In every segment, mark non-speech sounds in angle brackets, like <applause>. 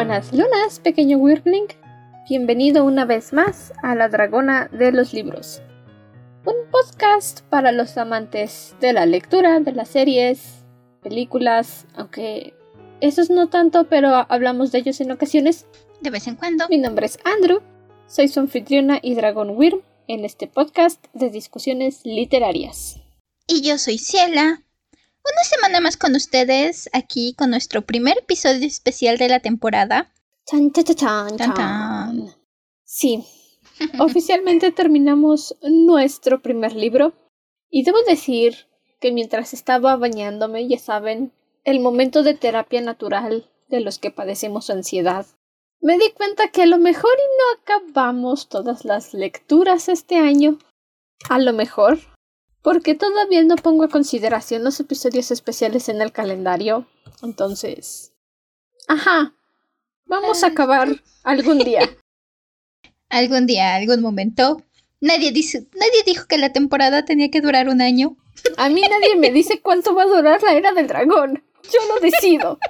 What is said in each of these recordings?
Buenas lunas, pequeño Wyrmling. Bienvenido una vez más a La Dragona de los Libros. Un podcast para los amantes de la lectura, de las series, películas, aunque esos no tanto, pero hablamos de ellos en ocasiones. De vez en cuando. Mi nombre es Andrew, soy su anfitriona y dragón Wyrm en este podcast de discusiones literarias. Y yo soy Ciela. Una semana más con ustedes, aquí con nuestro primer episodio especial de la temporada. Chan, chan, chan, chan, chan. Sí, oficialmente <laughs> terminamos nuestro primer libro. Y debo decir que mientras estaba bañándome, ya saben, el momento de terapia natural de los que padecemos ansiedad, me di cuenta que a lo mejor y no acabamos todas las lecturas este año. A lo mejor. Porque todavía no pongo a consideración los episodios especiales en el calendario. Entonces. Ajá. Vamos a acabar algún día. <laughs> Algún día, algún momento. Nadie, dice, nadie dijo que la temporada tenía que durar un año. A mí nadie me dice cuánto va a durar la era del dragón. Yo lo decido.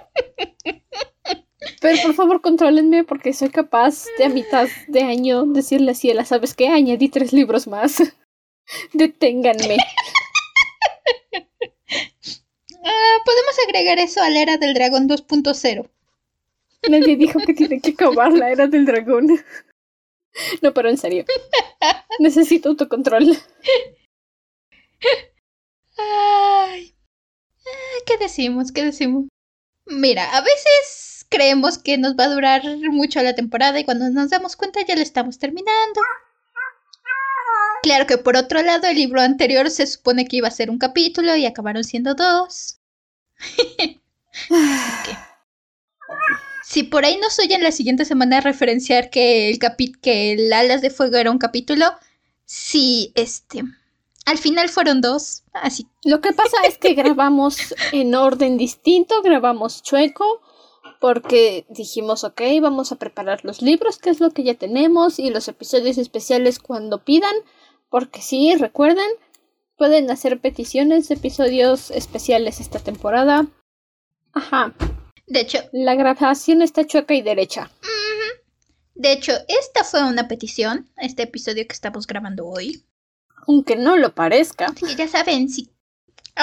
Pero por favor, contrólenme porque soy capaz de a mitad de año decirle a Ciela, ¿sabes qué? Añadí tres libros más. Deténganme. Ah, podemos agregar eso a la era del dragón 2.0. Nadie dijo que tiene que acabar la era del dragón. No, pero en serio. Necesito autocontrol. Ay. Ah, ¿Qué decimos? ¿Qué decimos? Mira, a veces creemos que nos va a durar mucho la temporada y cuando nos damos cuenta ya la estamos terminando. Claro que por otro lado el libro anterior se supone que iba a ser un capítulo y acabaron siendo dos. Ok. <laughs> Si por ahí nos oyen la siguiente semana referenciar que el capi que el Alas de Fuego era un capítulo, sí, este, al final fueron dos, así Lo que pasa es que grabamos en orden distinto, grabamos chueco, porque dijimos, ok, vamos a preparar los libros, que es lo que ya tenemos, y los episodios especiales cuando pidan, porque sí, recuerden, pueden hacer peticiones de episodios especiales esta temporada. Ajá, De hecho, la grabación está chueca y derecha. de hecho, esta fue una petición, este episodio que estamos grabando hoy. Aunque no lo parezca. Así que ya saben, si...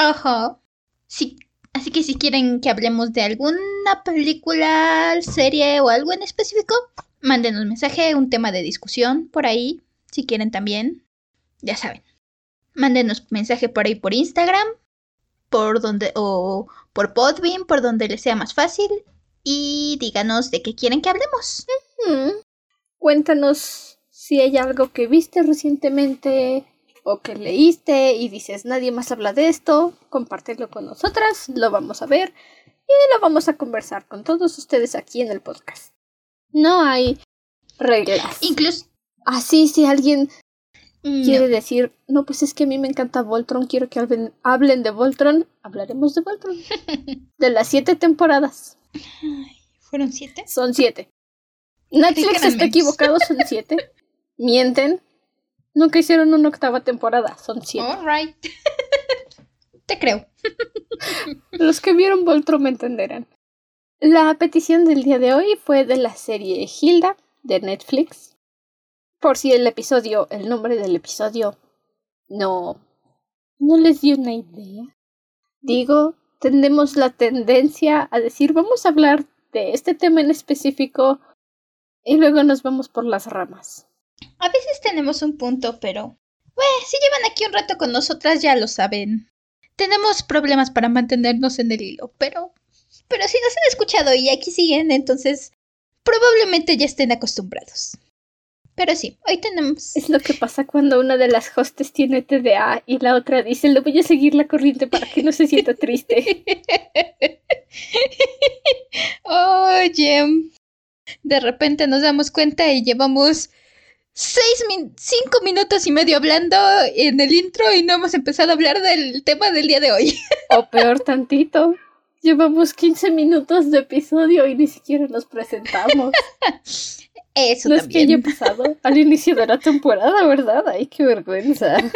Ojo. Si... Así que si quieren que hablemos de alguna película, serie o algo en específico, mándenos un mensaje, un tema de discusión por ahí, si quieren también. Ya saben. Mándenos mensaje por ahí por Instagram, por donde o por Podbean, por donde les sea más fácil y díganos de qué quieren que hablemos. Cuéntanos si hay algo que viste recientemente o que leíste y dices nadie más habla de esto, compártelo con nosotras, lo vamos a ver y lo vamos a conversar con todos ustedes aquí en el podcast. No hay reglas. Incluso Así si alguien no. quiere decir, no, pues es que a mí me encanta Voltron, quiero que hablen, hablen de Voltron, hablaremos de Voltron. <laughs> De las siete temporadas. Ay, ¿Fueron siete? Son siete. Netflix está equivocado, son <laughs> siete. Mienten. Nunca hicieron una octava temporada, son siete. Alright. <laughs> Te creo. Los que vieron Voltron me entenderán. La petición del día de hoy fue de la serie Hilda de Netflix. Por si el episodio, el nombre del episodio, no, no les dio una idea. Digo, tenemos la tendencia a decir, vamos a hablar de este tema en específico y luego nos vamos por las ramas. A veces tenemos un punto, pero... Bueno, si llevan aquí un rato con nosotras ya lo saben. Tenemos problemas para mantenernos en el hilo, pero... Pero si nos han escuchado y aquí siguen, entonces probablemente ya estén acostumbrados. Pero sí, hoy tenemos... Es lo que pasa cuando una de las hostes tiene TDA y la otra dice, le voy a seguir la corriente para que no se sienta triste. <laughs> Oye, de repente nos damos cuenta y llevamos seis min- cinco minutos y medio hablando en el intro y no hemos empezado a hablar del tema del día de hoy. O peor tantito, llevamos 15 minutos de episodio y ni siquiera nos presentamos. <laughs> Eso no es que haya también. pasado al inicio de la temporada, ¿verdad? Ay, qué vergüenza. <laughs>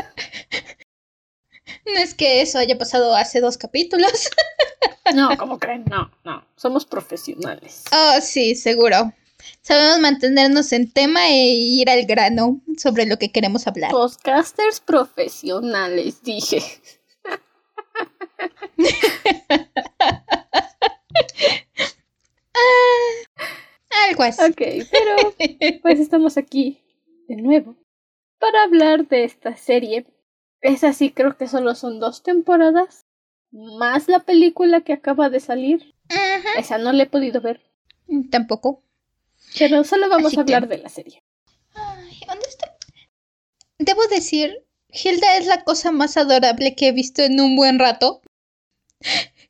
No es que eso haya pasado hace dos capítulos. <laughs> No, como creen? No, no. Somos profesionales. Oh, sí, seguro. Sabemos mantenernos en tema e ir al grano sobre lo que queremos hablar. Podcasters profesionales, dije. <laughs> ah, algo así. Ok, pero pues estamos aquí de nuevo para hablar de esta serie. Es así, creo que solo son dos temporadas, más la película que acaba de salir. Esa no la he podido ver. Tampoco. Pero solo vamos a hablar de la serie. Ay, ¿dónde está? Debo decir, Hilda es la cosa más adorable que he visto en un buen rato.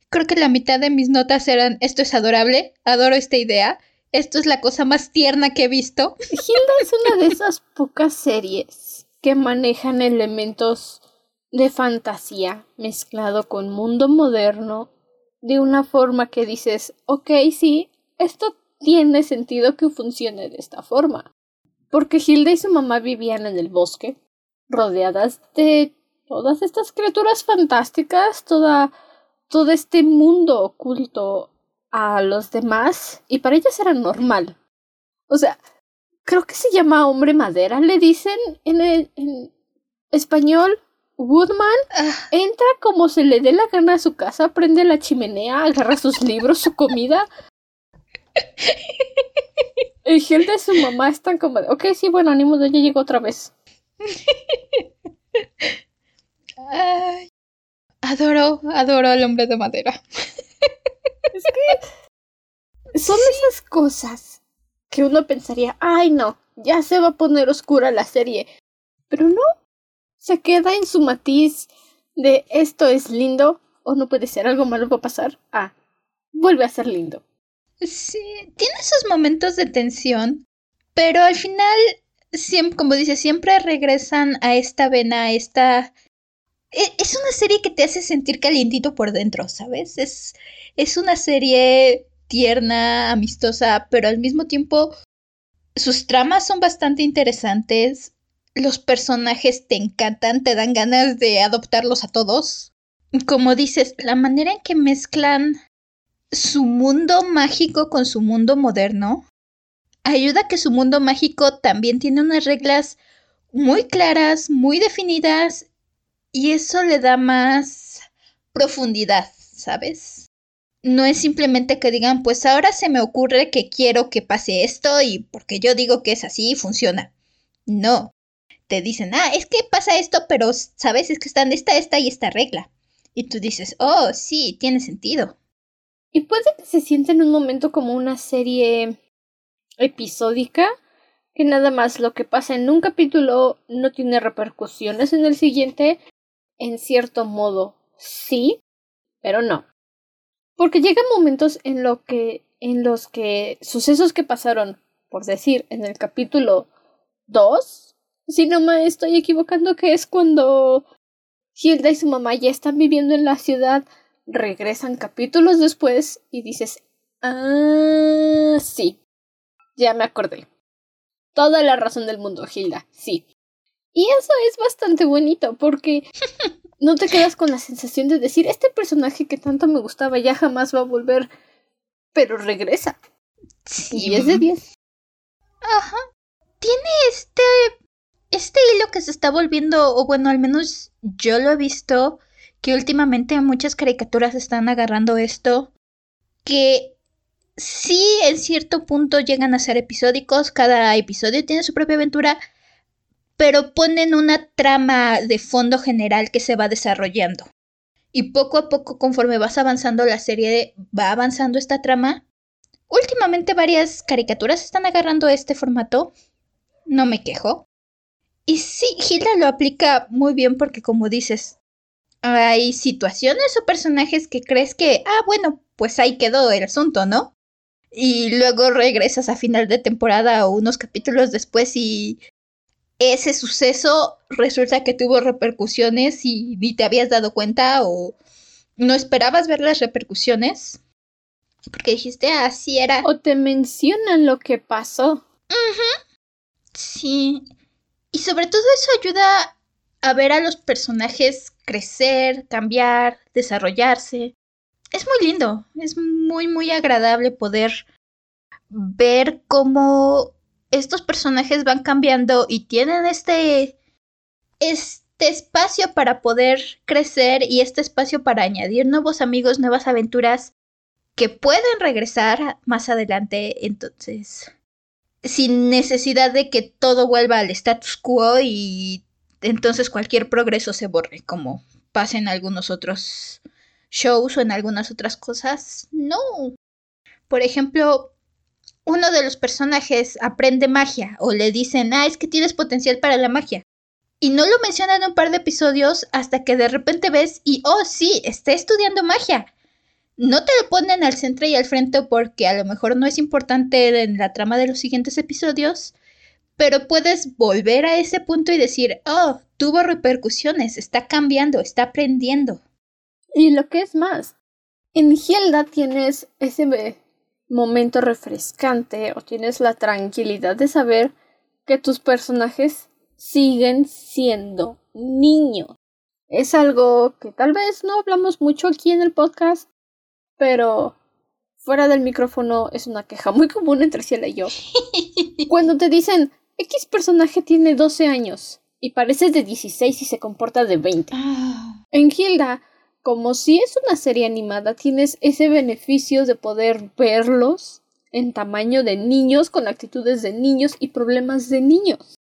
Creo que la mitad de mis notas eran esto es adorable, adoro esta idea, esto es la cosa más tierna que he visto. <laughs> Hilda es una de esas pocas series que manejan elementos de fantasía mezclado con mundo moderno de una forma que dices, ok, sí, esto tiene sentido que funcione de esta forma. Porque Hilda y su mamá vivían en el bosque, rodeadas de todas estas criaturas fantásticas, toda, todo este mundo oculto a los demás, y para ellas era normal. O sea, creo que se llama hombre madera, le dicen en, el, en español. Woodman ah. entra como se le dé la gana a su casa, prende la chimenea, agarra sus libros, su comida, <laughs> y gente de su mamá están como, ok, sí, bueno, ánimo, ya llegó otra vez. Adoro, adoro al hombre de madera. Es que son esas cosas que uno pensaría, ay no, ya se va a poner oscura la serie. Pero no, se queda en su matiz de esto es lindo o no puede ser, algo malo va a pasar. Ah, vuelve a ser lindo. Sí, tiene esos momentos de tensión, pero al final, siempre, como dice, siempre regresan a esta vena, a esta... E, es una serie que te hace sentir calientito por dentro, ¿sabes? Es, es una serie tierna, amistosa, pero al mismo tiempo sus tramas son bastante interesantes. Los personajes te encantan, te dan ganas de adoptarlos a todos. Como dices, la manera en que mezclan su mundo mágico con su mundo moderno ayuda a que su mundo mágico también tiene unas reglas muy claras, muy definidas y eso le da más profundidad, ¿sabes? No es simplemente que digan, pues ahora se me ocurre que quiero que pase esto y porque yo digo que es así funciona. No. Te dicen, ah, es que pasa esto, pero sabes, es que están esta, esta y esta regla. Y tú dices, oh, sí, tiene sentido. Y puede que se sienta en un momento como una serie episódica, que nada más lo que pasa en un capítulo no tiene repercusiones en el siguiente, en cierto modo sí, pero no. Porque llegan momentos en que en los que sucesos que pasaron, por decir, en el capítulo 2, si no me estoy equivocando, que es cuando Hilda y su mamá ya están viviendo en la ciudad regresan capítulos después y dices, ah, sí, ya me acordé. Toda la razón del mundo, Hilda, sí. Y eso es bastante bonito porque <laughs> no te quedas con la sensación de decir, este personaje que tanto me gustaba ya jamás va a volver, pero regresa. Sí. Y es de 10. Ajá. Tiene este este hilo que se está volviendo, o bueno, al menos yo lo he visto, que últimamente muchas caricaturas están agarrando esto, que sí en cierto punto llegan a ser episódicos, cada episodio tiene su propia aventura, pero ponen una trama de fondo general que se va desarrollando. Y poco a poco, conforme vas avanzando la serie, va avanzando esta trama. Últimamente varias caricaturas están agarrando este formato. No me quejo. Y sí, Hilda lo aplica muy bien porque como dices, hay situaciones o personajes que crees que, ah, bueno, pues ahí quedó el asunto, ¿no? Y luego regresas a final de temporada o unos capítulos después y ese suceso resulta que tuvo repercusiones y ni te habías dado cuenta o no esperabas ver las repercusiones. Porque dijiste, así ah, era. O te mencionan lo que pasó. Sí. Y sobre todo eso ayuda a ver a los personajes crecer, cambiar, desarrollarse. Es muy lindo, es muy, muy agradable poder ver cómo estos personajes van cambiando y tienen este, este espacio para poder crecer y este espacio para añadir nuevos amigos, nuevas aventuras que pueden regresar más adelante. Entonces, sin necesidad de que todo vuelva al status quo y entonces cualquier progreso se borre, como pasa en algunos otros shows o en algunas otras cosas. No. Por ejemplo, uno de los personajes aprende magia o le dicen, ah, es que tienes potencial para la magia. Y no lo mencionan en un par de episodios hasta que de repente ves y, oh, sí, está estudiando magia. No te lo ponen al centro y al frente porque a lo mejor no es importante en la trama de los siguientes episodios, pero puedes volver a ese punto y decir, oh, tuvo repercusiones, está cambiando, está aprendiendo. Y lo que es más, en Hilda tienes ese momento refrescante o tienes la tranquilidad de saber que tus personajes siguen siendo niños. Es algo que tal vez no hablamos mucho aquí en el podcast, pero fuera del micrófono es una queja muy común entre Ciela y yo. <laughs> Cuando te dicen, X personaje tiene 12 años y parece de 16 y se comporta de 20. Ah. En Hilda como si es una serie animada, tienes ese beneficio de poder verlos en tamaño de niños, con actitudes de niños y problemas de niños.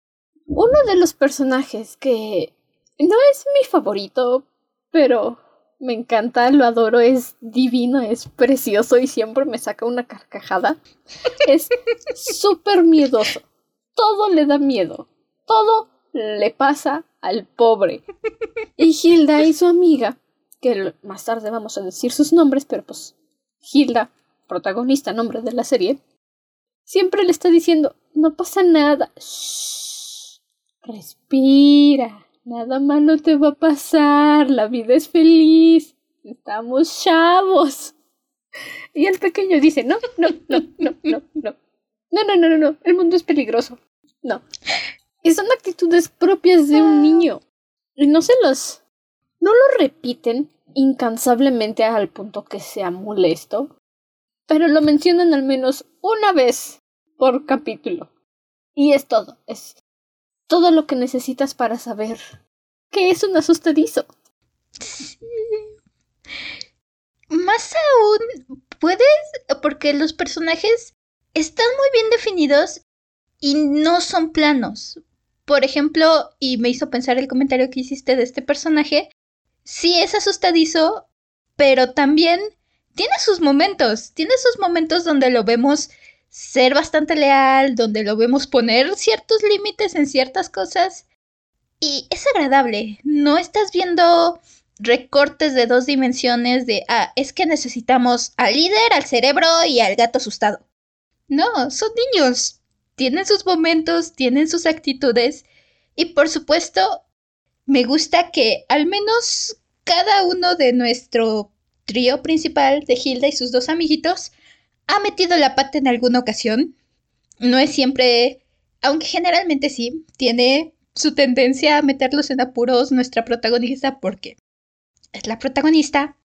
Uno de los personajes que no es mi favorito, pero me encanta, lo adoro, es divino, es precioso y siempre me saca una carcajada. <laughs> Es súper miedoso. Todo le da miedo. Todo le pasa al pobre. <laughs> Y Hilda y su amiga que más tarde vamos a decir sus nombres, pero pues Hilda, protagonista, nombre de la serie, siempre le está diciendo, no pasa nada, Shh, respira, nada malo te va a pasar, la vida es feliz, estamos chavos. Y el pequeño dice, no, no, no, no, no, no, no, no, no, no, no, el mundo es peligroso, no. Y son actitudes propias de un niño. Y no se los no lo repiten incansablemente al punto que sea molesto, pero lo mencionan al menos una vez por capítulo. Y es todo, es todo lo que necesitas para saber qué es un asustadizo. Más aún, puedes, porque los personajes están muy bien definidos y no son planos. Por ejemplo, y me hizo pensar el comentario que hiciste de este personaje, sí es asustadizo, pero también tiene sus momentos, tiene sus momentos donde lo vemos ser bastante leal, donde lo vemos poner ciertos límites en ciertas cosas. Y es agradable, no estás viendo recortes de dos dimensiones de, ah, es que necesitamos al líder, al cerebro y al gato asustado. No, son niños, tienen sus momentos, tienen sus actitudes y por supuesto, me gusta que al menos cada uno de nuestro trío principal de Hilda y sus dos amiguitos ha metido la pata en alguna ocasión. No es siempre, aunque generalmente sí, tiene su tendencia a meterlos en apuros nuestra protagonista porque es la protagonista.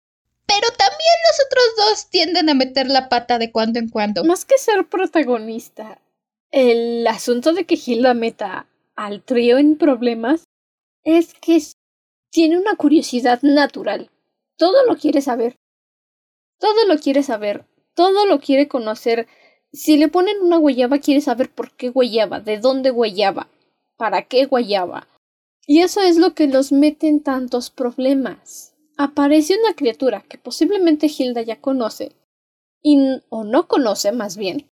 Pero también los otros dos tienden a meter la pata de cuando en cuando. Más que ser protagonista, el asunto de que Hilda meta al trío en problemas es que tiene una curiosidad natural. Todo lo quiere saber. Todo lo quiere saber. Todo lo quiere conocer. Si le ponen una guayaba, quiere saber por qué guayaba, de dónde guayaba, para qué guayaba. Y eso es lo que los mete en tantos problemas. Aparece una criatura que posiblemente Hilda ya conoce, y, o no conoce más bien,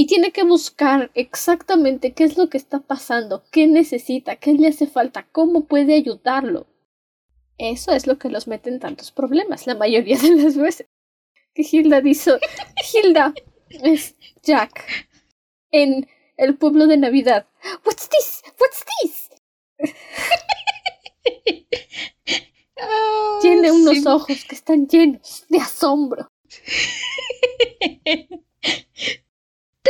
y tiene que buscar exactamente qué es lo que está pasando, qué necesita, qué le hace falta, cómo puede ayudarlo. Eso es lo que los mete en tantos problemas, la mayoría de las veces. Que Hilda dice, Hilda es Jack en el pueblo de Navidad. What's this? What's this? Oh, Tiene unos ojos que están llenos de asombro. <laughs>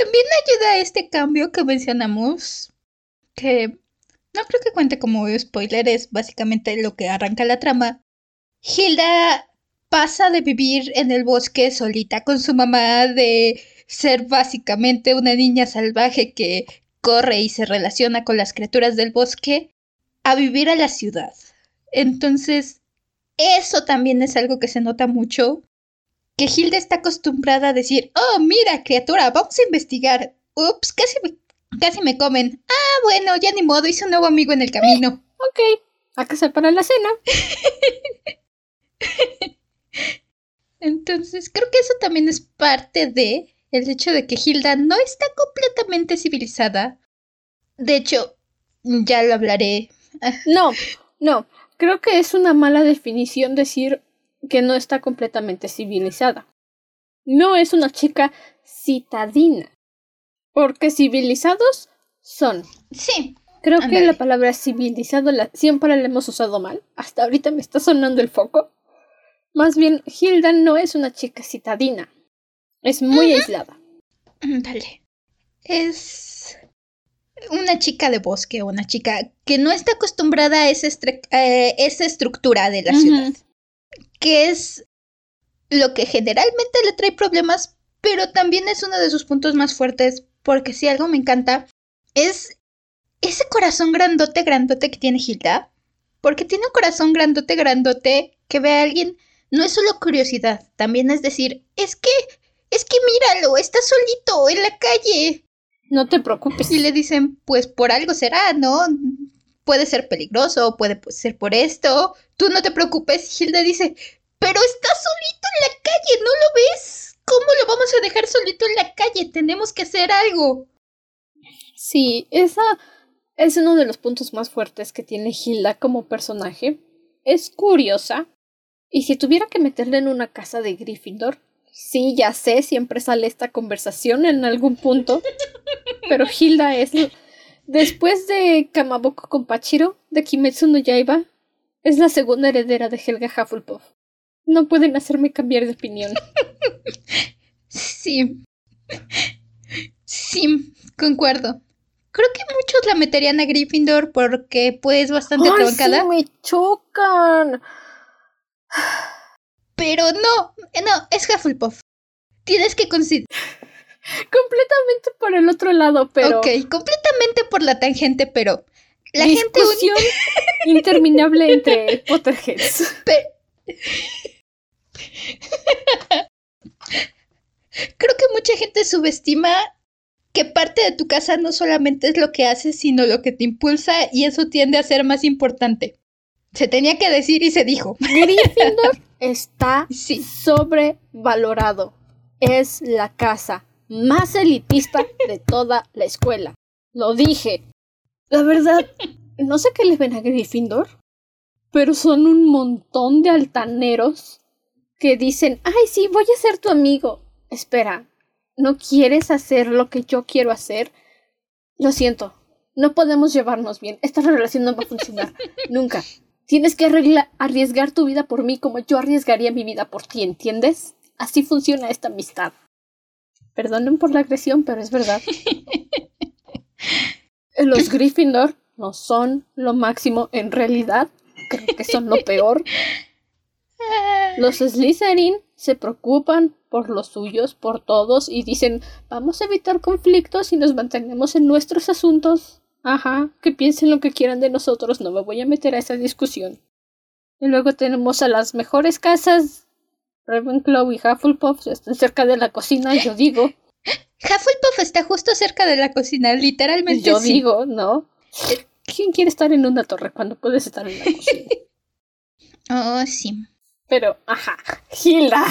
También ayuda a este cambio que mencionamos, que no creo que cuente como spoiler, es básicamente lo que arranca la trama. Hilda pasa de vivir en el bosque solita con su mamá, de ser básicamente una niña salvaje que corre y se relaciona con las criaturas del bosque, a vivir a la ciudad. Entonces, eso también es algo que se nota mucho, que Hilda está acostumbrada a decir, oh, mira, criatura, vamos a investigar. Ups, casi me, casi me comen. Ah, bueno, ya ni modo, hice un nuevo amigo en el camino. Ok, a casa para la cena. <laughs> Entonces, creo que eso también es parte de el hecho de que Hilda no está completamente civilizada. De hecho, ya lo hablaré. No, no, creo que es una mala definición decir que no está completamente civilizada. No es una chica citadina, porque civilizados son. Sí. Creo que la palabra civilizado la, siempre la hemos usado mal. Hasta ahorita me está sonando el foco. Más bien, Hilda no es una chica citadina. Es muy aislada. Dale. Es una chica de bosque, una chica que no está acostumbrada a esa, eh, esa estructura de la ciudad. Que es lo que generalmente le trae problemas, pero también es uno de sus puntos más fuertes, porque si algo me encanta, es ese corazón grandote, grandote que tiene Hilda. Porque tiene un corazón grandote, grandote que ve a alguien no es solo curiosidad, también es decir, es que, es que míralo, está solito en la calle. No te preocupes. Y le dicen, pues por algo será, ¿no? Puede ser peligroso, puede ser por esto. Tú no te preocupes. Hilda dice, pero está solito en la calle, ¿no lo ves? ¿Cómo lo vamos a dejar solito en la calle? Tenemos que hacer algo. Sí, esa es uno de los puntos más fuertes que tiene Hilda como personaje. Es curiosa, y si tuviera que meterle en una casa de Gryffindor, sí, ya sé, siempre sale esta conversación en algún punto, pero Hilda es, después de Kamaboko con Pachiro, de Kimetsu no Yaiba, es la segunda heredera de Helga Hufflepuff. No pueden hacerme cambiar de opinión. Sí. Sí, concuerdo. Creo que muchos la meterían a Gryffindor porque pues bastante Ay, Sí, me chocan. Pero no, no, es Hufflepuff. Tienes que considerar. Completamente por el otro lado, pero. Ok, completamente por la tangente, pero. La Discusión gente. <laughs> interminable entre Potterheads. Creo que mucha gente subestima que parte de tu casa no solamente es lo que haces, sino lo que te impulsa, y eso tiende a ser más importante. Se tenía que decir y se dijo. Gryffindor <laughs> está sobrevalorado. Es la casa más elitista de toda la escuela. Lo dije. La verdad, no sé qué le ven a Gryffindor, pero son un montón de altaneros que dicen, ay, sí, voy a ser tu amigo. Espera, ¿no quieres hacer lo que yo quiero hacer? Lo siento, no podemos llevarnos bien. Esta relación no va a funcionar. <laughs> Nunca. Tienes que arriesgar tu vida por mí como yo arriesgaría mi vida por ti, ¿entiendes? Así funciona esta amistad. Perdonen por la agresión, pero es verdad. <laughs> Los Gryffindor no son lo máximo en realidad. Creo que son lo peor. Los Slytherin se preocupan por los suyos, por todos, y dicen vamos a evitar conflictos y nos mantenemos en nuestros asuntos. Ajá, que piensen lo que quieran de nosotros, no me voy a meter a esa discusión. Y luego tenemos a las mejores casas. Ravenclaw y Hufflepuff están cerca de la cocina, yo digo. <laughs> Hufflepuff está justo cerca de la cocina, literalmente. Yo digo, ¿no? ¿Quién quiere estar en una torre cuando puedes estar en la cocina? <laughs> Oh, sí. Pero, ajá, Hilda. <laughs>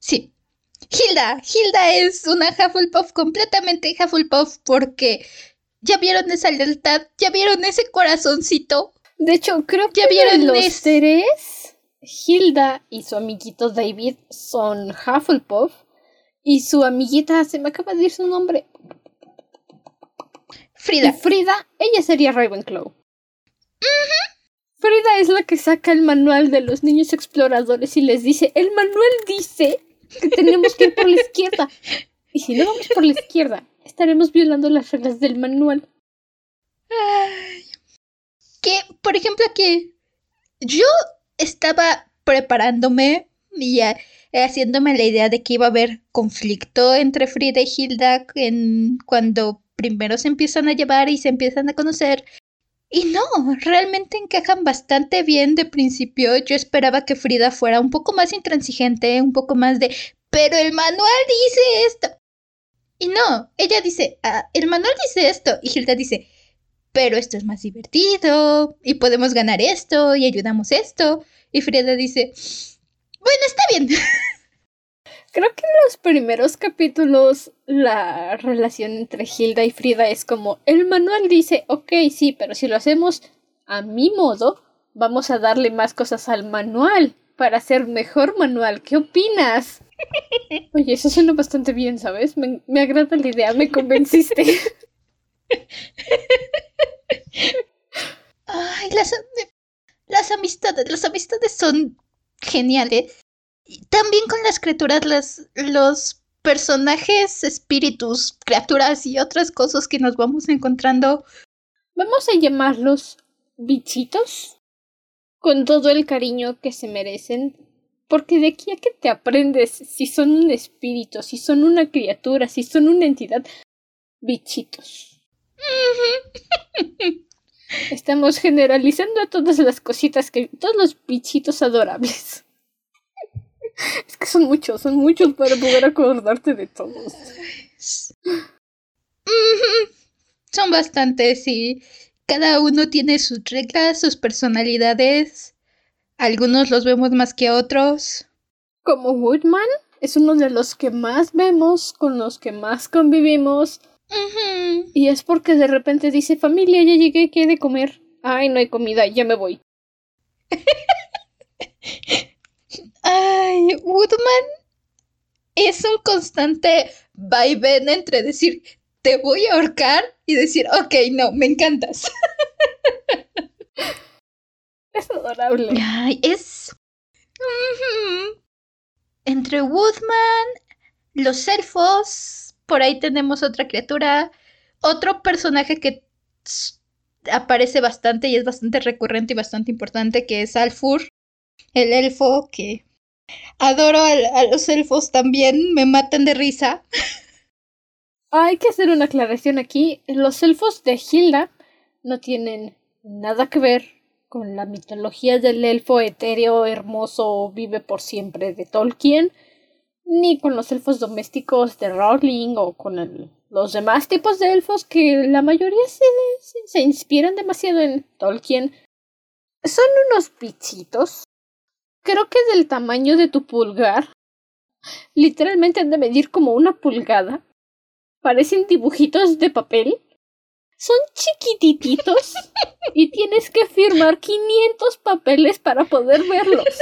sí, Hilda, Hilda es una Hufflepuff completamente Hufflepuff porque ya vieron esa lealtad, ya vieron ese corazoncito. De hecho, creo que ¿Ya vieron los tres, Hilda y su amiguito David son Hufflepuff y su amiguita, se me acaba de ir su nombre. Frida. Frida, ella sería Ravenclaw. Frida es la que saca el manual de los niños exploradores y les dice, el manual dice que tenemos que ir por la izquierda. Y si no vamos por la izquierda, estaremos violando las reglas del manual. Que, por ejemplo, aquí yo estaba preparándome y haciéndome la idea de que iba a haber conflicto entre Frida y Hilda en, cuando primero se empiezan a llevar y se empiezan a conocer. Y no, realmente encajan bastante bien de principio. Yo esperaba que Frida fuera un poco más intransigente, un poco más de, pero el manual dice esto. Y no, ella dice, ah, el manual dice esto. Y Hilda dice, pero esto es más divertido y podemos ganar esto y ayudamos esto. Y Frida dice, bueno, está bien. <laughs> Creo que en los primeros capítulos la relación entre Hilda y Frida es como, el manual dice, ok, sí, pero si lo hacemos a mi modo, vamos a darle más cosas al manual para hacer mejor manual. ¿Qué opinas? <laughs> Oye, eso suena bastante bien, ¿sabes? Me, me agrada la idea, me convenciste. <laughs> Ay, las, las amistades, las amistades son geniales. También con las criaturas, las, los personajes, espíritus, criaturas y otras cosas que nos vamos encontrando. Vamos a llamarlos bichitos. Con todo el cariño que se merecen. Porque de aquí a que te aprendes si son un espíritu, si son una criatura, si son una entidad. Bichitos. <laughs> Estamos generalizando a todas las cositas que. todos los bichitos adorables. Es que son muchos, son muchos para poder acordarte de todos. Son bastantes y cada uno tiene sus reglas, sus personalidades. Algunos los vemos más que otros. Como Woodman, es uno de los que más vemos, con los que más convivimos. Y es porque de repente dice, familia, ya llegué, ¿qué de comer? Ay, no hay comida, ya me voy. <laughs> Ay, Woodman es un constante vaivén entre decir, te voy a ahorcar y decir, ok, no, me encantas. <laughs> Es adorable. Ay, es... Entre Woodman, los elfos, por ahí tenemos otra criatura, otro personaje que aparece bastante y es bastante recurrente y bastante importante, que es Alfur, el elfo que adoro a, los elfos también, me matan de risa. Hay que hacer una aclaración aquí. Los elfos de Hilda no tienen nada que ver con la mitología del elfo etéreo, hermoso, vive por siempre de Tolkien, ni con los elfos domésticos de Rowling o con los demás tipos de elfos que la mayoría se, se inspiran demasiado en Tolkien. Son unos bichitos creo que del tamaño de tu pulgar. Literalmente han de medir como una pulgada. Parecen dibujitos de papel. Son chiquitititos <laughs> y tienes que firmar 500 papeles para poder verlos.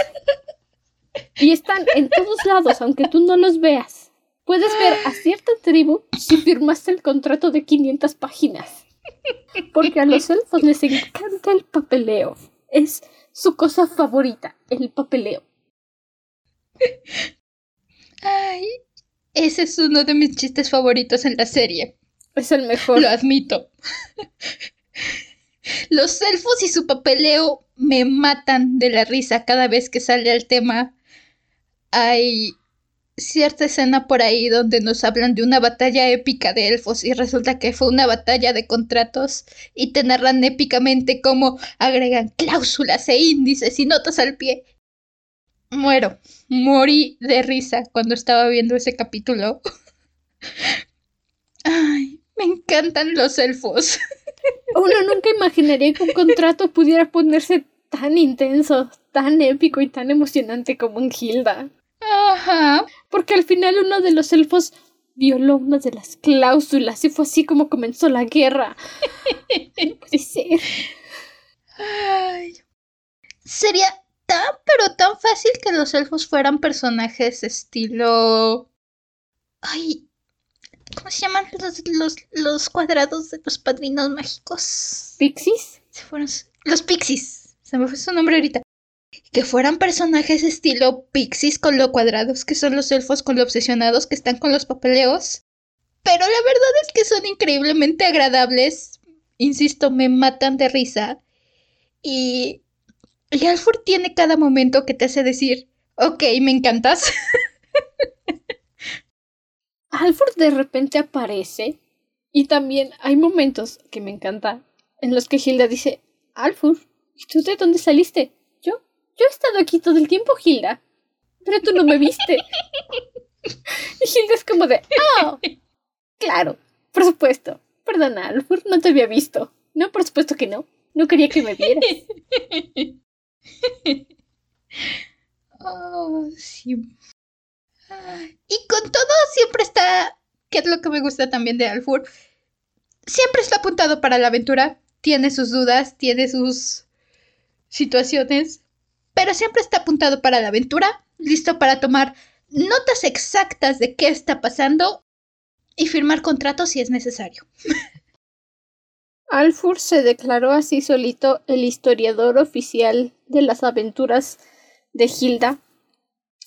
Y están en todos lados, aunque tú no los veas. Puedes ver a cierta tribu si firmaste el contrato de 500 páginas. Porque a los elfos les encanta el papeleo. Es su cosa favorita, el papeleo. Ay, ese es uno de mis chistes favoritos en la serie. Es el mejor. Lo admito. Los elfos y su papeleo me matan de la risa cada vez que sale el tema. Hay cierta escena por ahí donde nos hablan de una batalla épica de elfos y resulta que fue una batalla de contratos y te narran épicamente cómo agregan cláusulas e índices y notas al pie. Muero, morí de risa cuando estaba viendo ese capítulo. <laughs> Ay, me encantan los elfos. <laughs> Uno nunca imaginaría que un contrato pudiera ponerse tan intenso, tan épico y tan emocionante como en Hilda. Ajá. Porque al final uno de los elfos violó una de las cláusulas y fue así como comenzó la guerra. <laughs> no puede ser. Ay. Sería tan, pero tan fácil que los elfos fueran personajes estilo. Ay. ¿Cómo se llaman los, los, los cuadrados de los padrinos mágicos? ¿Pixies? Se fueron. Los pixies. Se me fue su nombre ahorita que fueran personajes estilo pixies con lo cuadrados que son los elfos con lo obsesionados que están con los papeleos. Pero la verdad es que son increíblemente agradables. Insisto, me matan de risa. Y Y tiene cada momento que te hace decir, ok, me encantas. <laughs> Alfred de repente aparece y también hay momentos que me encanta en los que Hilda dice, Alfred, ¿y tú de dónde saliste? Yo, he estado aquí todo el tiempo, Hilda, pero tú no me viste. y Hilda es como de, oh, claro, por supuesto. Perdona, Alfred, no te había visto. No, por supuesto que no. No quería que me vieras. oh, sí. Y con todo siempre está, que es lo que me gusta también de Alfur, siempre está apuntado para la aventura, tiene sus dudas, tiene sus situaciones, pero siempre está apuntado para la aventura, listo para tomar notas exactas de qué está pasando y firmar contratos si es necesario. <laughs> Alfur se declaró así solito el historiador oficial de las aventuras de Hilda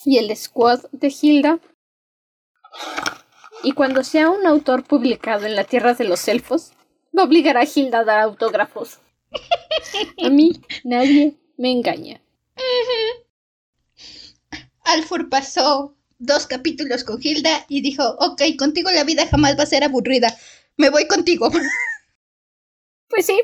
y el squad de Hilda. Y cuando sea un autor publicado en la Tierra de los Elfos, va a obligar a Hilda a dar autógrafos. <laughs> A mí nadie me engaña. Alfur pasó dos capítulos con Hilda y dijo, ok, contigo la vida jamás va a ser aburrida. Me voy contigo. <laughs> Pues sí,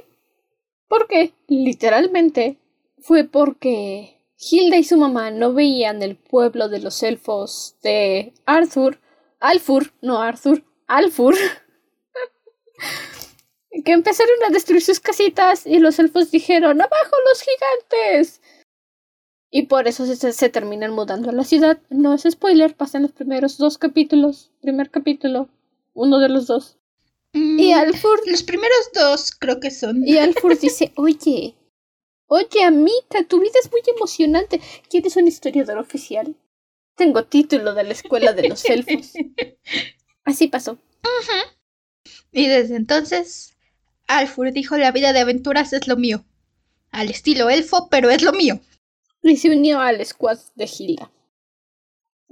porque literalmente fue porque Hilda y su mamá no veían el pueblo de los elfos de Arthur, Alfur, no Arthur, Alfur, <laughs> que empezaron a destruir sus casitas y los elfos dijeron ¡Abajo los gigantes! Y por eso se, se terminan mudando a la ciudad. No es spoiler, pasan los primeros dos capítulos, primer capítulo, uno de los dos. y mm, Alfur. Los primeros dos creo que son. Y Alfur <laughs> dice, oye, Oye, amiga, tu vida es muy emocionante. ¿Quieres un historiador oficial? Tengo título de la escuela de los elfos. <laughs> Así pasó. Y desde entonces, Alfur dijo la vida de aventuras es lo mío. Al estilo elfo, pero es lo mío. Y se unió al squad de Hilda.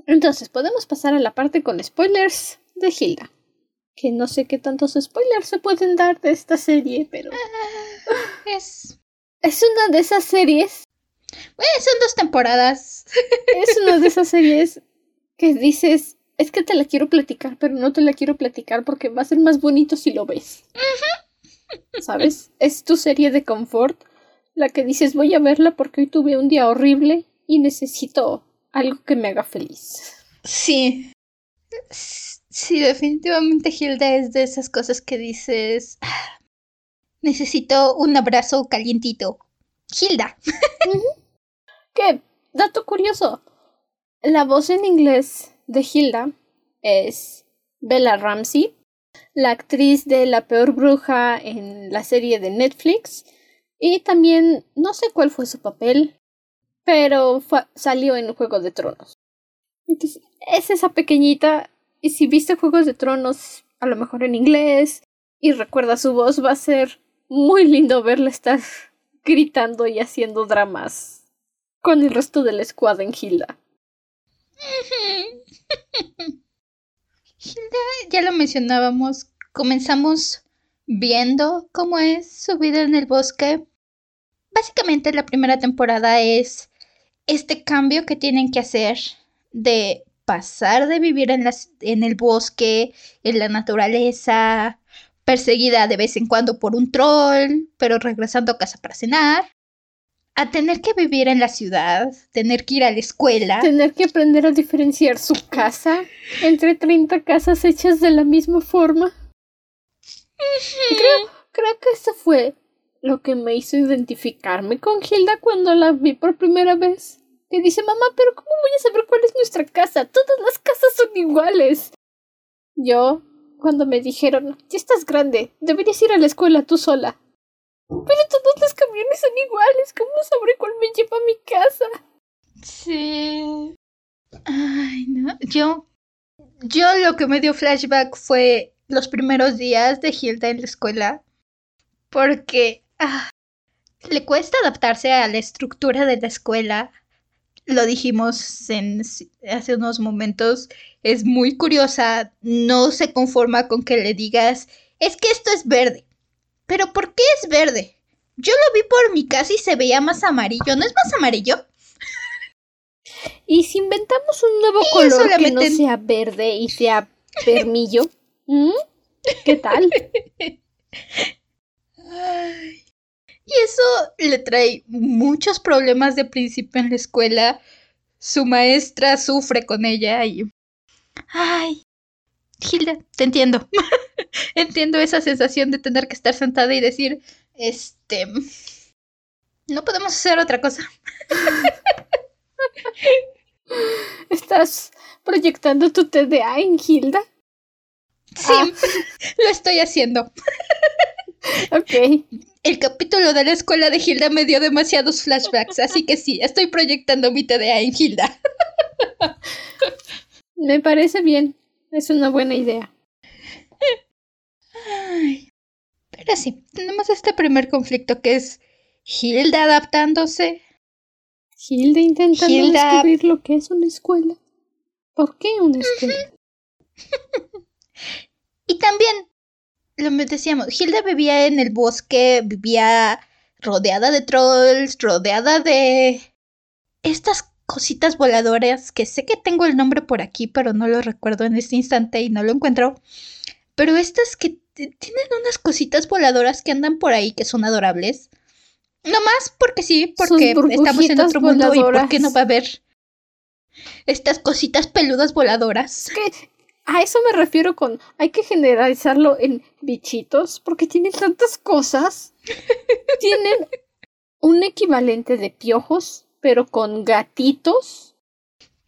Entonces, podemos pasar a la parte con spoilers de Hilda. Que no sé qué tantos spoilers se pueden dar de esta serie, pero... Ah, es es una de esas series. Bueno, son dos temporadas. <laughs> Es una de esas series que dices, es que te la quiero platicar, pero no te la quiero platicar porque va a ser más bonito si lo ves. ¿Sabes? Es tu serie de confort, la que dices, voy a verla porque hoy tuve un día horrible y necesito algo que me haga feliz. Sí. Sí, definitivamente Hilda es de esas cosas que dices, Necesito un abrazo calientito. Hilda. ¿Qué? Dato curioso. La voz en inglés de Hilda es Bella Ramsey, la actriz de La Peor Bruja en la serie de Netflix. Y también, no sé cuál fue su papel, pero salió en Juego de Tronos. es esa pequeñita, y si viste Juegos de Tronos, a lo mejor en inglés, y recuerda su voz, va a ser muy lindo verla estar <laughs> gritando y haciendo dramas con el resto del squad en Hilda. Hilda, ya lo mencionábamos, comenzamos viendo cómo es su vida en el bosque. Básicamente la primera temporada es este cambio que tienen que hacer de pasar de vivir en, en el bosque, en la naturaleza, perseguida de vez en cuando por un troll, pero regresando a casa para cenar, a tener que vivir en la ciudad, tener que ir a la escuela. Tener que aprender a diferenciar su casa entre 30 casas hechas de la misma forma. creo, creo que eso fue lo que me hizo identificarme con Hilda cuando la vi por primera vez. Que dice, mamá, pero ¿cómo voy a saber cuál es nuestra casa? Todas las casas son iguales. Yo cuando me dijeron, ya estás grande, deberías ir a la escuela tú sola. Pero todos los camiones son iguales, ¿cómo sabré cuál me lleva a mi casa? Sí. Ay, no. Yo. Yo lo que me dio flashback fue los primeros días de Hilda en la escuela. Porque. Ah, le cuesta adaptarse a la estructura de la escuela. Lo dijimos en, hace unos momentos es muy curiosa, no se conforma con que le digas, es que esto es verde. Pero ¿por qué es verde? Yo lo vi por mi casa y se veía más amarillo. ¿No es más amarillo? ¿Y si inventamos un nuevo color que no sea verde y sea vermillo? ¿Mm? ¿Qué tal? <laughs> Y eso le trae muchos problemas de principio en la escuela. Su maestra sufre con ella y... Ay, Hilda, te entiendo. <laughs> entiendo esa sensación de tener que estar sentada y decir, este... No podemos hacer otra cosa. <laughs> ¿Estás proyectando tu TDA en Hilda? Sí, ah. <laughs> lo estoy haciendo. ok. El capítulo de la escuela de Hilda me dio demasiados flashbacks, así que sí, estoy proyectando mi TDA en Hilda. <laughs> me parece bien. Es una buena idea. pero sí, tenemos este primer conflicto que es Hilda adaptándose. Hilda intentando descubrir lo que es una escuela. ¿Por qué una escuela? <laughs> y también, lo decíamos, Hilda vivía en el bosque, vivía rodeada de trolls, rodeada de estas cositas voladoras que sé que tengo el nombre por aquí, pero no lo recuerdo en este instante y no lo encuentro. Pero estas que tienen unas cositas voladoras que andan por ahí que son adorables. No más porque sí, porque estamos en otro mundo y porque no va a haber estas cositas peludas voladoras. que a eso me refiero con hay que generalizarlo en bichitos porque tienen tantas cosas. <laughs> tienen un equivalente de piojos, pero con gatitos.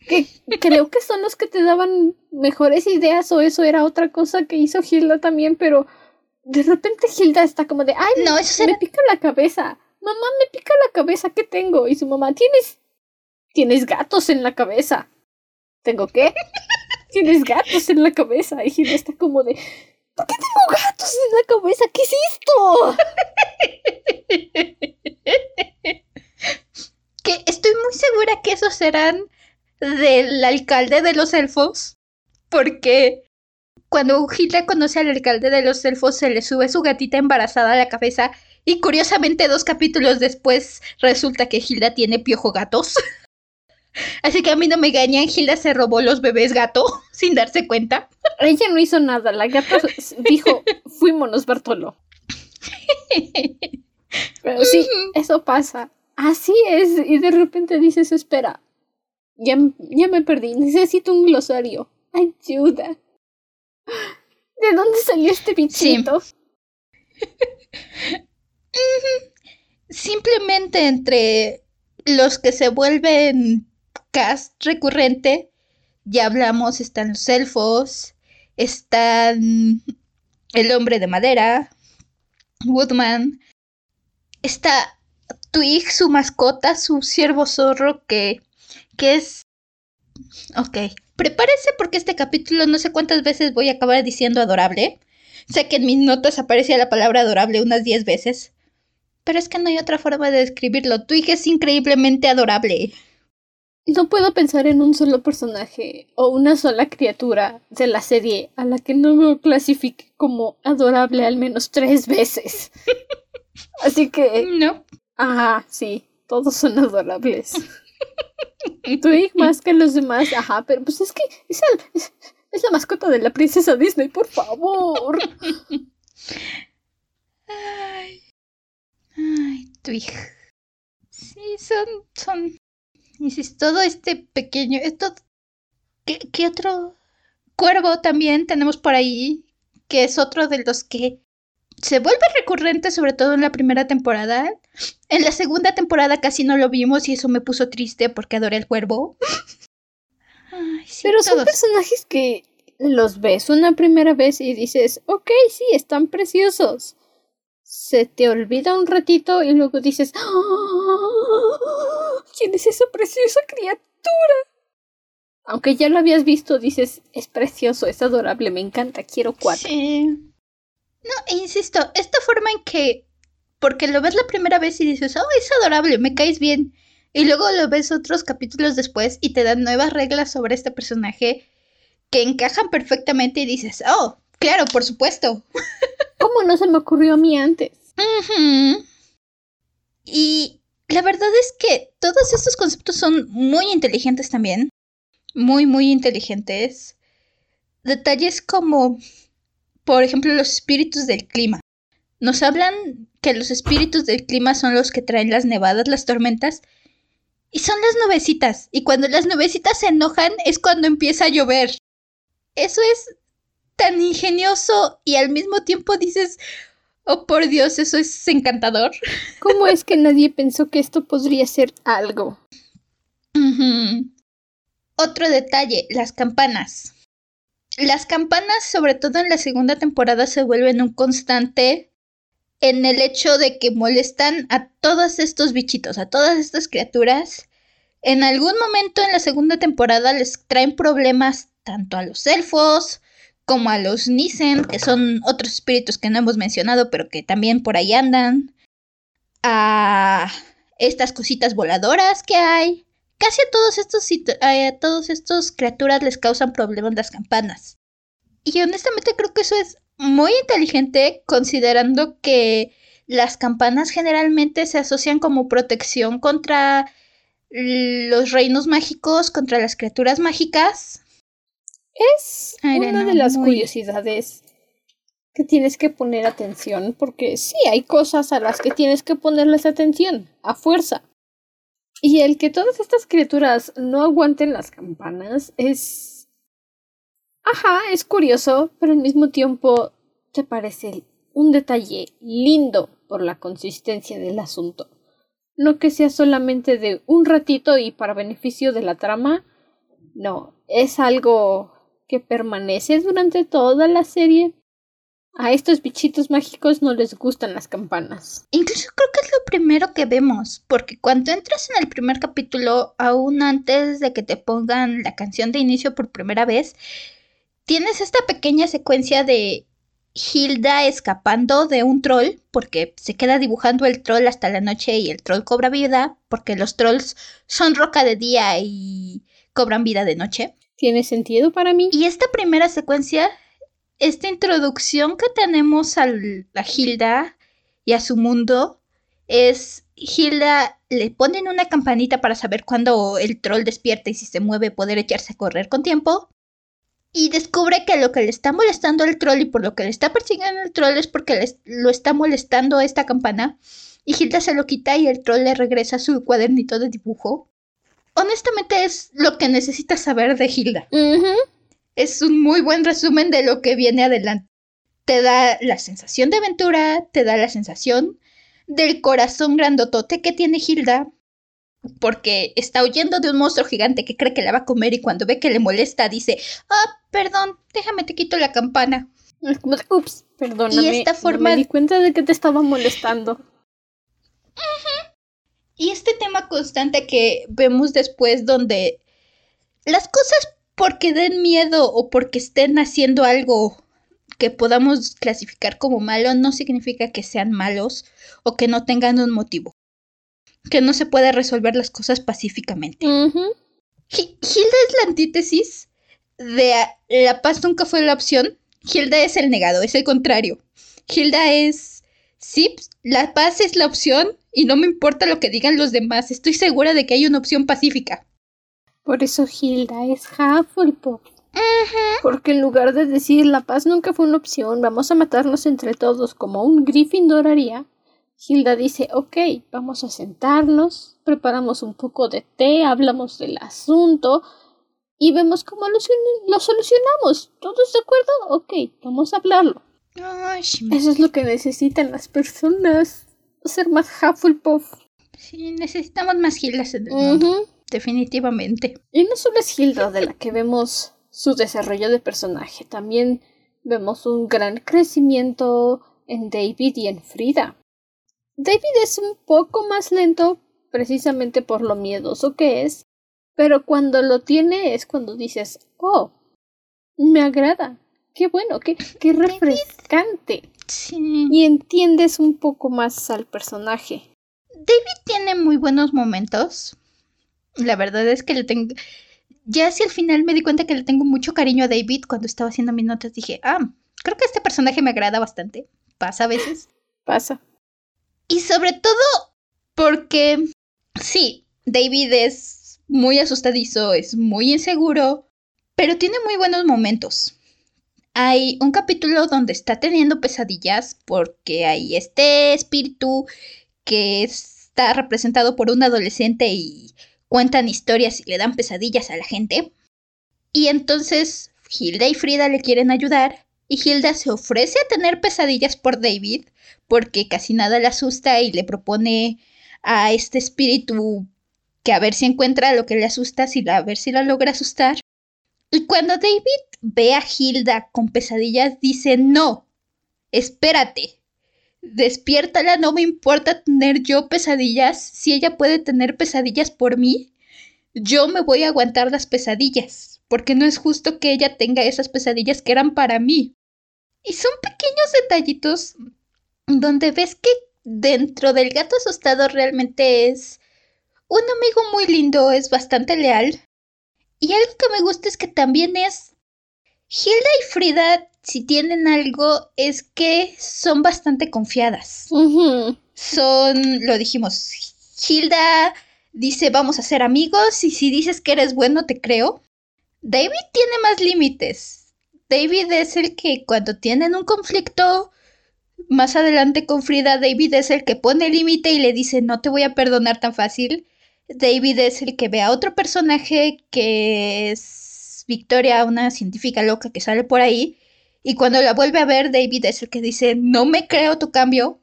Que creo que son los que te daban mejores ideas o eso era otra cosa que hizo Hilda también, pero de repente Hilda está como de, ay, no, eso me pica la cabeza. Mamá, me pica la cabeza, ¿qué tengo? Y su mamá, tienes, tienes gatos en la cabeza. ¿Tengo qué? Tienes gatos en la cabeza. Y está como de, ¿por qué tengo gatos en la cabeza? ¿Qué es esto? <laughs> que estoy muy segura que esos serán del alcalde de los elfos, porque cuando Hilda conoce al alcalde de los elfos se le sube su gatita embarazada a la cabeza y curiosamente dos capítulos después resulta que Hilda tiene piojo gatos. <laughs> Así que a mí no me engañan, Hilda se robó los bebés gato <laughs> sin darse cuenta. Ella no hizo nada, la gata dijo, fuímonos Bartolo. Pero sí, eso pasa. Así es, y de repente dices, espera, ya, ya me perdí, necesito un glosario. Ayuda. ¿De dónde salió este bichito? Simplemente entre los que se vuelven cast recurrente, ya hablamos, están los elfos, están el hombre de madera, Woodman, está Twig, su mascota, su ciervo zorro, que, que es... Ok, prepárese porque este capítulo no sé cuántas veces voy a acabar diciendo adorable. Sé que en mis notas aparece la palabra adorable unas 10 veces. Pero es que no hay otra forma de describirlo. Twig es increíblemente adorable. No puedo pensar en un solo personaje o una sola criatura de la serie a la que no me clasifique como adorable al menos tres veces. <laughs> Así que... No. Ajá, sí, todos son adorables. <laughs> Twig más que los demás, ajá, pero pues es que es, es, la mascota de la princesa Disney, por favor. Ay, ay, Twig. Sí, son, son, insisto, todo este pequeño, esto, ¿qué, ¿qué otro? Cuervo también tenemos por ahí, que es otro de los que se vuelve recurrente, sobre todo en la primera temporada. En la segunda temporada casi no lo vimos y eso me puso triste porque adoré el cuervo. Pero son personajes que los ves una primera vez y dices, ok, sí, están preciosos. Se te olvida un ratito y luego dices, ¡Ah! ¿quién es esa preciosa criatura? Aunque ya lo habías visto, dices, es precioso, es adorable, me encanta, quiero cuatro. Sí. No, e insisto, esta forma en que. Porque lo ves la primera vez y dices, oh, es adorable, me caes bien. Y luego lo ves otros capítulos después y te dan nuevas reglas sobre este personaje que encajan perfectamente y dices, oh, claro, por supuesto. <laughs> ¿Cómo no se me ocurrió a mí antes? Y la verdad es que todos estos conceptos son muy inteligentes también. Muy, muy inteligentes. Detalles como, por ejemplo, los espíritus del clima. Nos hablan que los espíritus del clima son los que traen las nevadas, las tormentas. Y son las nubecitas. Y cuando las nubecitas se enojan es cuando empieza a llover. Eso es tan ingenioso y al mismo tiempo dices, Oh, por Dios, eso es encantador. ¿Cómo es que nadie pensó que esto podría ser algo? Otro detalle, las campanas. Las campanas, sobre todo en la segunda temporada, se vuelven un constante en el hecho de que molestan a todos estos bichitos, a todas estas criaturas. En algún momento en la segunda temporada les traen problemas tanto a los elfos como a los Nissen, que son otros espíritus que no hemos mencionado, pero que también por ahí andan, a estas cositas voladoras que hay. Casi a todos estos, a todos estos criaturas les causan problemas las campanas. Y honestamente creo que eso es muy inteligente considerando que las campanas generalmente se asocian como protección contra los reinos mágicos, contra las criaturas mágicas. Es una de las curiosidades que tienes que poner atención, porque sí, hay cosas a las que tienes que ponerles atención, a fuerza. Y el que todas estas criaturas no aguanten las campanas es... Ajá, es curioso, pero al mismo tiempo te parece un detalle lindo por la consistencia del asunto. No que sea solamente de un ratito y para beneficio de la trama. No, es algo que permanece durante toda la serie. A estos bichitos mágicos no les gustan las campanas. Incluso creo que es lo primero que vemos, porque cuando entras en el primer capítulo, aún antes de que te pongan la canción de inicio por primera vez, tienes esta pequeña secuencia de Hilda escapando de un troll, porque se queda dibujando el troll hasta la noche y el troll cobra vida, porque los trolls son roca de día y cobran vida de noche. ¿Tiene sentido para mí? Y esta primera secuencia, esta introducción que tenemos a la Hilda y a su mundo, es Hilda le ponen una campanita para saber cuándo el troll despierta y si se mueve poder echarse a correr con tiempo. Y descubre que lo que le está molestando al troll y por lo que le está persiguiendo el troll es porque lo está molestando esta campana. Y Hilda se lo quita y el troll le regresa su cuadernito de dibujo honestamente es lo que necesitas saber de Hilda. Es un muy buen resumen de lo que viene adelante. Te da la sensación de aventura, te da la sensación del corazón grandotote que tiene Hilda, porque está huyendo de un monstruo gigante que cree que la va a comer y cuando ve que le molesta dice, ah, perdón, déjame te quito la campana. Ups, perdóname. Y esta forma... me di cuenta de que te estaba molestando. Y este tema constante que vemos después donde las cosas porque den miedo o porque estén haciendo algo que podamos clasificar como malo no significa que sean malos o que no tengan un motivo. Que no se puede resolver las cosas pacíficamente. Hilda es la antítesis de la paz nunca fue la opción. Hilda es el negado, es el contrario. Hilda es, sí, la paz es la opción, y no me importa lo que digan los demás, estoy segura de que hay una opción pacífica. Por eso Hilda es Hufflepuff. Porque en lugar de decir la paz nunca fue una opción, vamos a matarnos entre todos como un Gryffindor haría, Hilda dice, ok, vamos a sentarnos, preparamos un poco de té, hablamos del asunto y vemos cómo lo, lo solucionamos. ¿Todos de acuerdo? Ok, vamos a hablarlo. Eso es lo que necesitan las personas ser más Hufflepuff. Sí, necesitamos más mundo. Definitivamente. Y no solo es Hilda de la que vemos su desarrollo de personaje, también vemos un gran crecimiento en David y en Frida. David es un poco más lento precisamente por lo miedoso que es, pero cuando lo tiene es cuando dices, oh, me agrada, qué bueno, qué, qué refrescante. Y entiendes un poco más al personaje. David tiene muy buenos momentos. La verdad es que le tengo. Ya hacia el final me di cuenta que le tengo mucho cariño a David. Cuando estaba haciendo mis notas dije, ah, creo que este personaje me agrada bastante. Pasa a veces. <gasps> Pasa. Y sobre todo, Porque sí, David es muy asustadizo, es muy inseguro, pero tiene muy buenos momentos. Hay un capítulo donde está teniendo pesadillas porque hay este espíritu que está representado por un adolescente y cuentan historias y le dan pesadillas a la gente. Y entonces Hilda y Frida le quieren ayudar y Hilda se ofrece a tener pesadillas por David porque casi nada le asusta y le propone a este espíritu que a ver si encuentra lo que le asusta, si a ver si la logra asustar. Y cuando David ve a Hilda con pesadillas, dice, no, espérate, despiértala, no me importa tener yo pesadillas, si ella puede tener pesadillas por mí, yo me voy a aguantar las pesadillas, porque no es justo que ella tenga esas pesadillas que eran para mí. Y son pequeños detallitos donde ves que dentro del gato asustado realmente es un amigo muy lindo, es bastante leal, y algo que me gusta es que también es... Hilda y Frida, si tienen algo, es que son bastante confiadas. Son, lo dijimos, Hilda dice vamos a ser amigos y si dices que eres bueno te creo. David tiene más límites. David es el que cuando tienen un conflicto más adelante con Frida, David es el que pone límite y le dice no te voy a perdonar tan fácil. David es el que ve a otro personaje que es Victoria, una científica loca que sale por ahí. Y cuando la vuelve a ver, David es el que dice, no me creo tu cambio.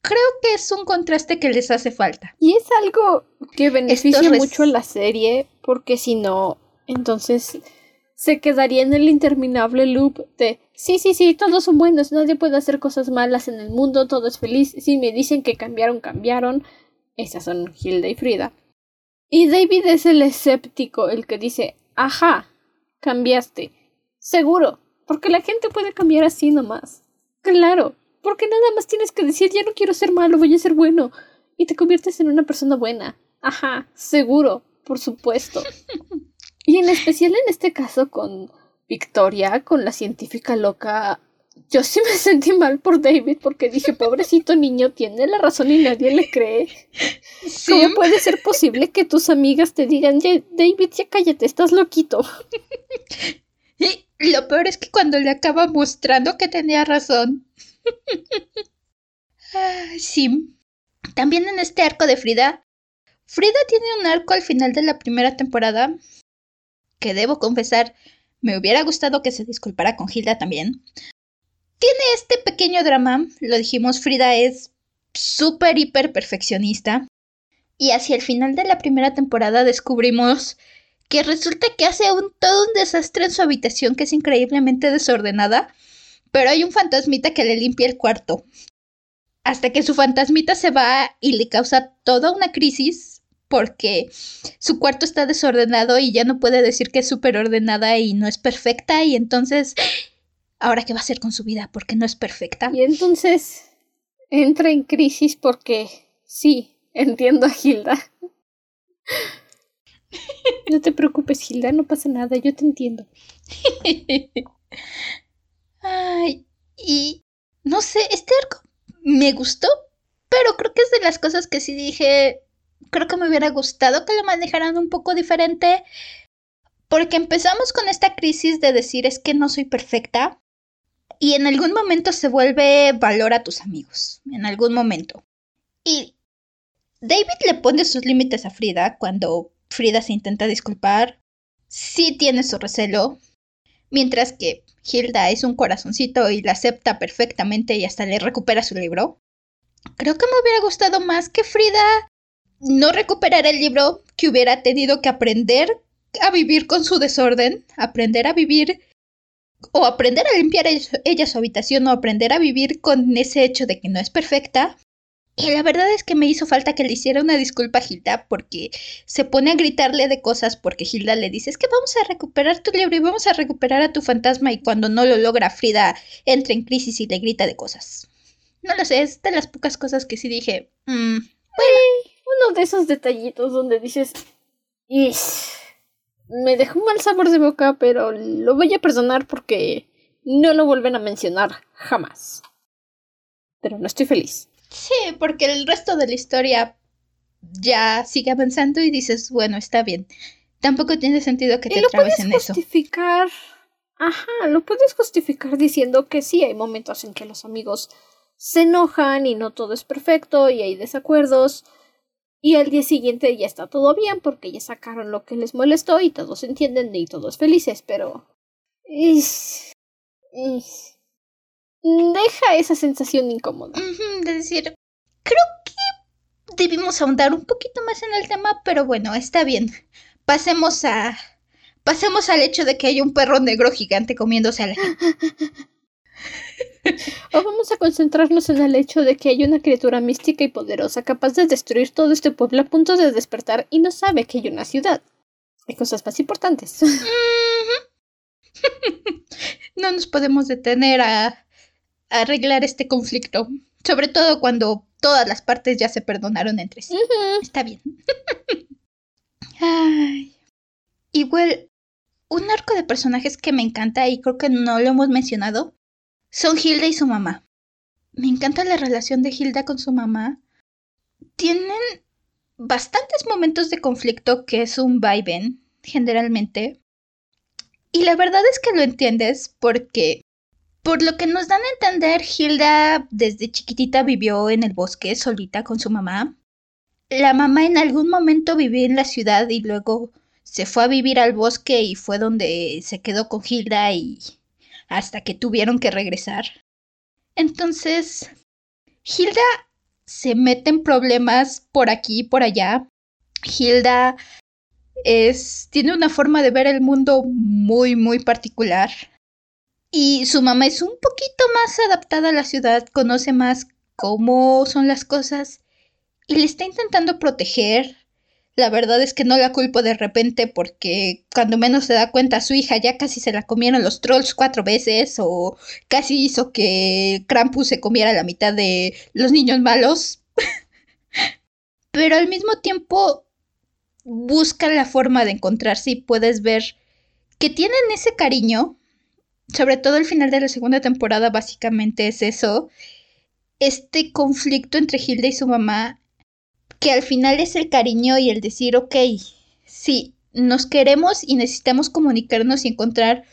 Creo que es un contraste que les hace falta. Y es algo que beneficia mucho a la serie, porque si no, entonces se quedaría en el interminable loop de sí, sí, sí, todos son buenos, nadie puede hacer cosas malas en el mundo, todo es feliz. Si me dicen que cambiaron, cambiaron. Esas son Hilda y Frida. Y David es el escéptico, el que dice, ajá, cambiaste. Seguro, porque la gente puede cambiar así nomás. Claro, porque nada más tienes que decir, ya no quiero ser malo, voy a ser bueno. Y te conviertes en una persona buena. Ajá, seguro, por supuesto. <laughs> y en especial en este caso con Victoria, con la científica loca yo sí me sentí mal por David porque dije, pobrecito niño, tiene la razón y nadie le cree. ¿Cómo puede ser posible que tus amigas te digan, David, ya cállate, estás loquito? Y lo peor es que cuando le acaba mostrando que tenía razón. sí. También en este arco de Frida, Frida tiene un arco al final de la primera temporada que debo confesar, me hubiera gustado que se disculpara con Hilda también, tiene este pequeño drama, lo dijimos, Frida es súper, hiper perfeccionista. Y hacia el final de la primera temporada descubrimos que resulta que hace un, todo un desastre en su habitación que es increíblemente desordenada, pero hay un fantasmita que le limpia el cuarto. Hasta que su fantasmita se va y le causa toda una crisis porque su cuarto está desordenado y ya no puede decir que es súper ordenada y no es perfecta y entonces ahora qué va a hacer con su vida porque no es perfecta. Y entonces entra en crisis porque sí, entiendo a Hilda. <laughs> No te preocupes, Hilda, no pasa nada, yo te entiendo. <laughs> Ay, y no sé, este arco me gustó, pero creo que es de las cosas que sí dije, creo que me hubiera gustado que lo manejaran un poco diferente, porque empezamos con esta crisis de decir es que no soy perfecta, y en algún momento se vuelve valor a tus amigos, en algún momento. Y David le pone sus límites a Frida cuando Frida se intenta disculpar. Sí tiene su recelo, mientras que Hilda es un corazoncito y la acepta perfectamente y hasta le recupera su libro. Creo que me hubiera gustado más que Frida no recuperara el libro, que hubiera tenido que aprender a vivir con su desorden, aprender a vivir o aprender a limpiar ella su habitación o aprender a vivir con ese hecho de que no es perfecta. Y la verdad es que me hizo falta que le hiciera una disculpa a Hilda porque se pone a gritarle de cosas porque Hilda le dice es que vamos a recuperar tu libro y vamos a recuperar a tu fantasma y cuando no lo logra Frida entra en crisis y le grita de cosas. No lo sé, es de las pocas cosas que sí dije. Mm, uno de esos detallitos donde dices... Ish me dejó un mal sabor de boca, pero lo voy a perdonar porque no lo vuelven a mencionar jamás. Pero no estoy feliz. Sí, porque el resto de la historia ya sigue avanzando y dices, bueno, está bien. Tampoco tiene sentido que te trabes en eso. justificar. Ajá, lo puedes justificar diciendo que sí, hay momentos en que los amigos se enojan y no todo es perfecto y hay desacuerdos. Y al día siguiente ya está todo bien porque ya sacaron lo que les molestó y todos entienden y todos felices, pero... Deja esa sensación incómoda. de decir, creo que debimos ahondar un poquito más en el tema, pero bueno, está bien. Pasemos a... Pasemos al hecho de que hay un perro negro gigante comiéndose a la gente. <laughs> O vamos a concentrarnos en el hecho de que hay una criatura mística y poderosa capaz de destruir todo este pueblo a punto de despertar y no sabe que hay una ciudad. Hay cosas más importantes. <laughs> no nos podemos detener a, arreglar este conflicto. Sobre todo cuando todas las partes ya se perdonaron entre sí. Está bien. <laughs> Ay. Igual, un arco de personajes que me encanta y creo que no lo hemos mencionado son Hilda y su mamá. Me encanta la relación de Hilda con su mamá. Tienen bastantes momentos de conflicto que es un vaivén, generalmente. Y la verdad es que lo entiendes porque, por lo que nos dan a entender, Hilda desde chiquitita vivió en el bosque solita con su mamá. La mamá en algún momento vivió en la ciudad y luego se fue a vivir al bosque y fue donde se quedó con Hilda y hasta que tuvieron que regresar. Entonces, Hilda se mete en problemas por aquí y por allá. Hilda es tiene una forma de ver el mundo muy muy particular. Y su mamá es un poquito más adaptada a la ciudad, conoce más cómo son las cosas y le está intentando proteger la verdad es que no la culpo de repente porque cuando menos se da cuenta su hija ya casi se la comieron los trolls cuatro veces o casi hizo que Krampus se comiera la mitad de los niños malos. <laughs> Pero al mismo tiempo busca la forma de encontrarse y puedes ver que tienen ese cariño. Sobre todo el final de la segunda temporada básicamente es eso. Este conflicto entre Hilda y su mamá que al final es el cariño y el decir, ok, sí, nos queremos y necesitamos comunicarnos y encontrar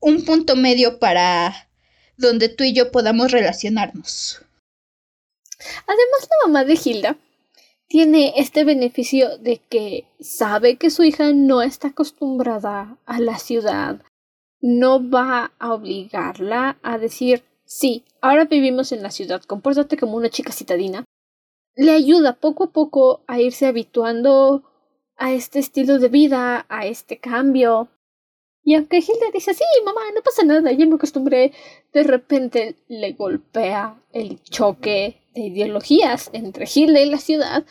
un punto medio para donde tú y yo podamos relacionarnos. Además, la mamá de Hilda tiene este beneficio de que sabe que su hija no está acostumbrada a la ciudad, no va a obligarla a decir, sí, ahora vivimos en la ciudad, compórtate como una chica citadina, le ayuda poco a poco a irse habituando a este estilo de vida, a este cambio. Y aunque Hilda dice, sí, mamá, no pasa nada, ya me acostumbré, de repente le golpea el choque de ideologías entre Hilda y la ciudad.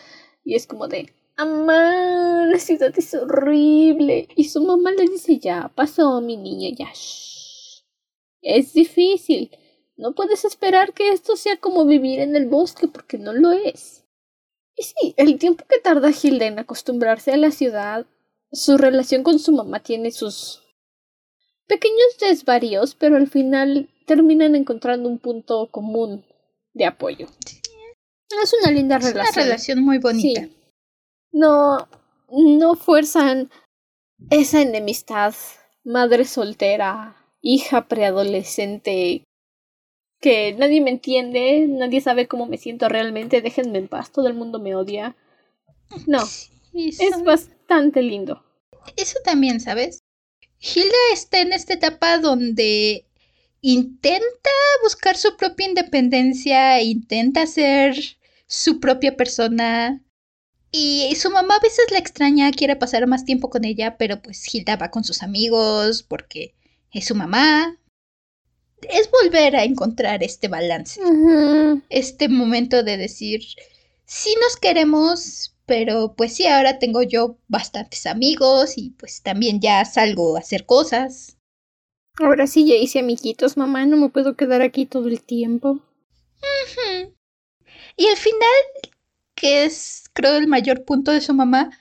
Y es como de, mamá, la ciudad es horrible. Y su mamá le dice, ya pasó, mi niña, ya. Shh. Es difícil. No puedes esperar que esto sea como vivir en el bosque porque no lo es. Y sí, el tiempo que tarda Hilda en acostumbrarse a la ciudad, su relación con su mamá tiene sus pequeños desvaríos, pero al final terminan encontrando un punto común de apoyo. Es una linda relación. Una relación muy bonita. No, no fuerzan esa enemistad madre soltera, hija preadolescente que nadie me entiende, nadie sabe cómo me siento realmente, déjenme en paz, todo el mundo me odia. No, es bastante lindo. Eso también, ¿sabes? Hilda está en esta etapa donde intenta buscar su propia independencia, intenta ser su propia persona. Y su mamá a veces la extraña, quiere pasar más tiempo con ella, pero pues Hilda va con sus amigos porque es su mamá, es volver a encontrar este balance. Este momento de decir, sí nos queremos, pero pues sí, ahora tengo yo bastantes amigos y pues también ya salgo a hacer cosas. Ahora sí ya hice amiguitos, mamá, no me puedo quedar aquí todo el tiempo. Y al final, que es creo el mayor punto de su mamá,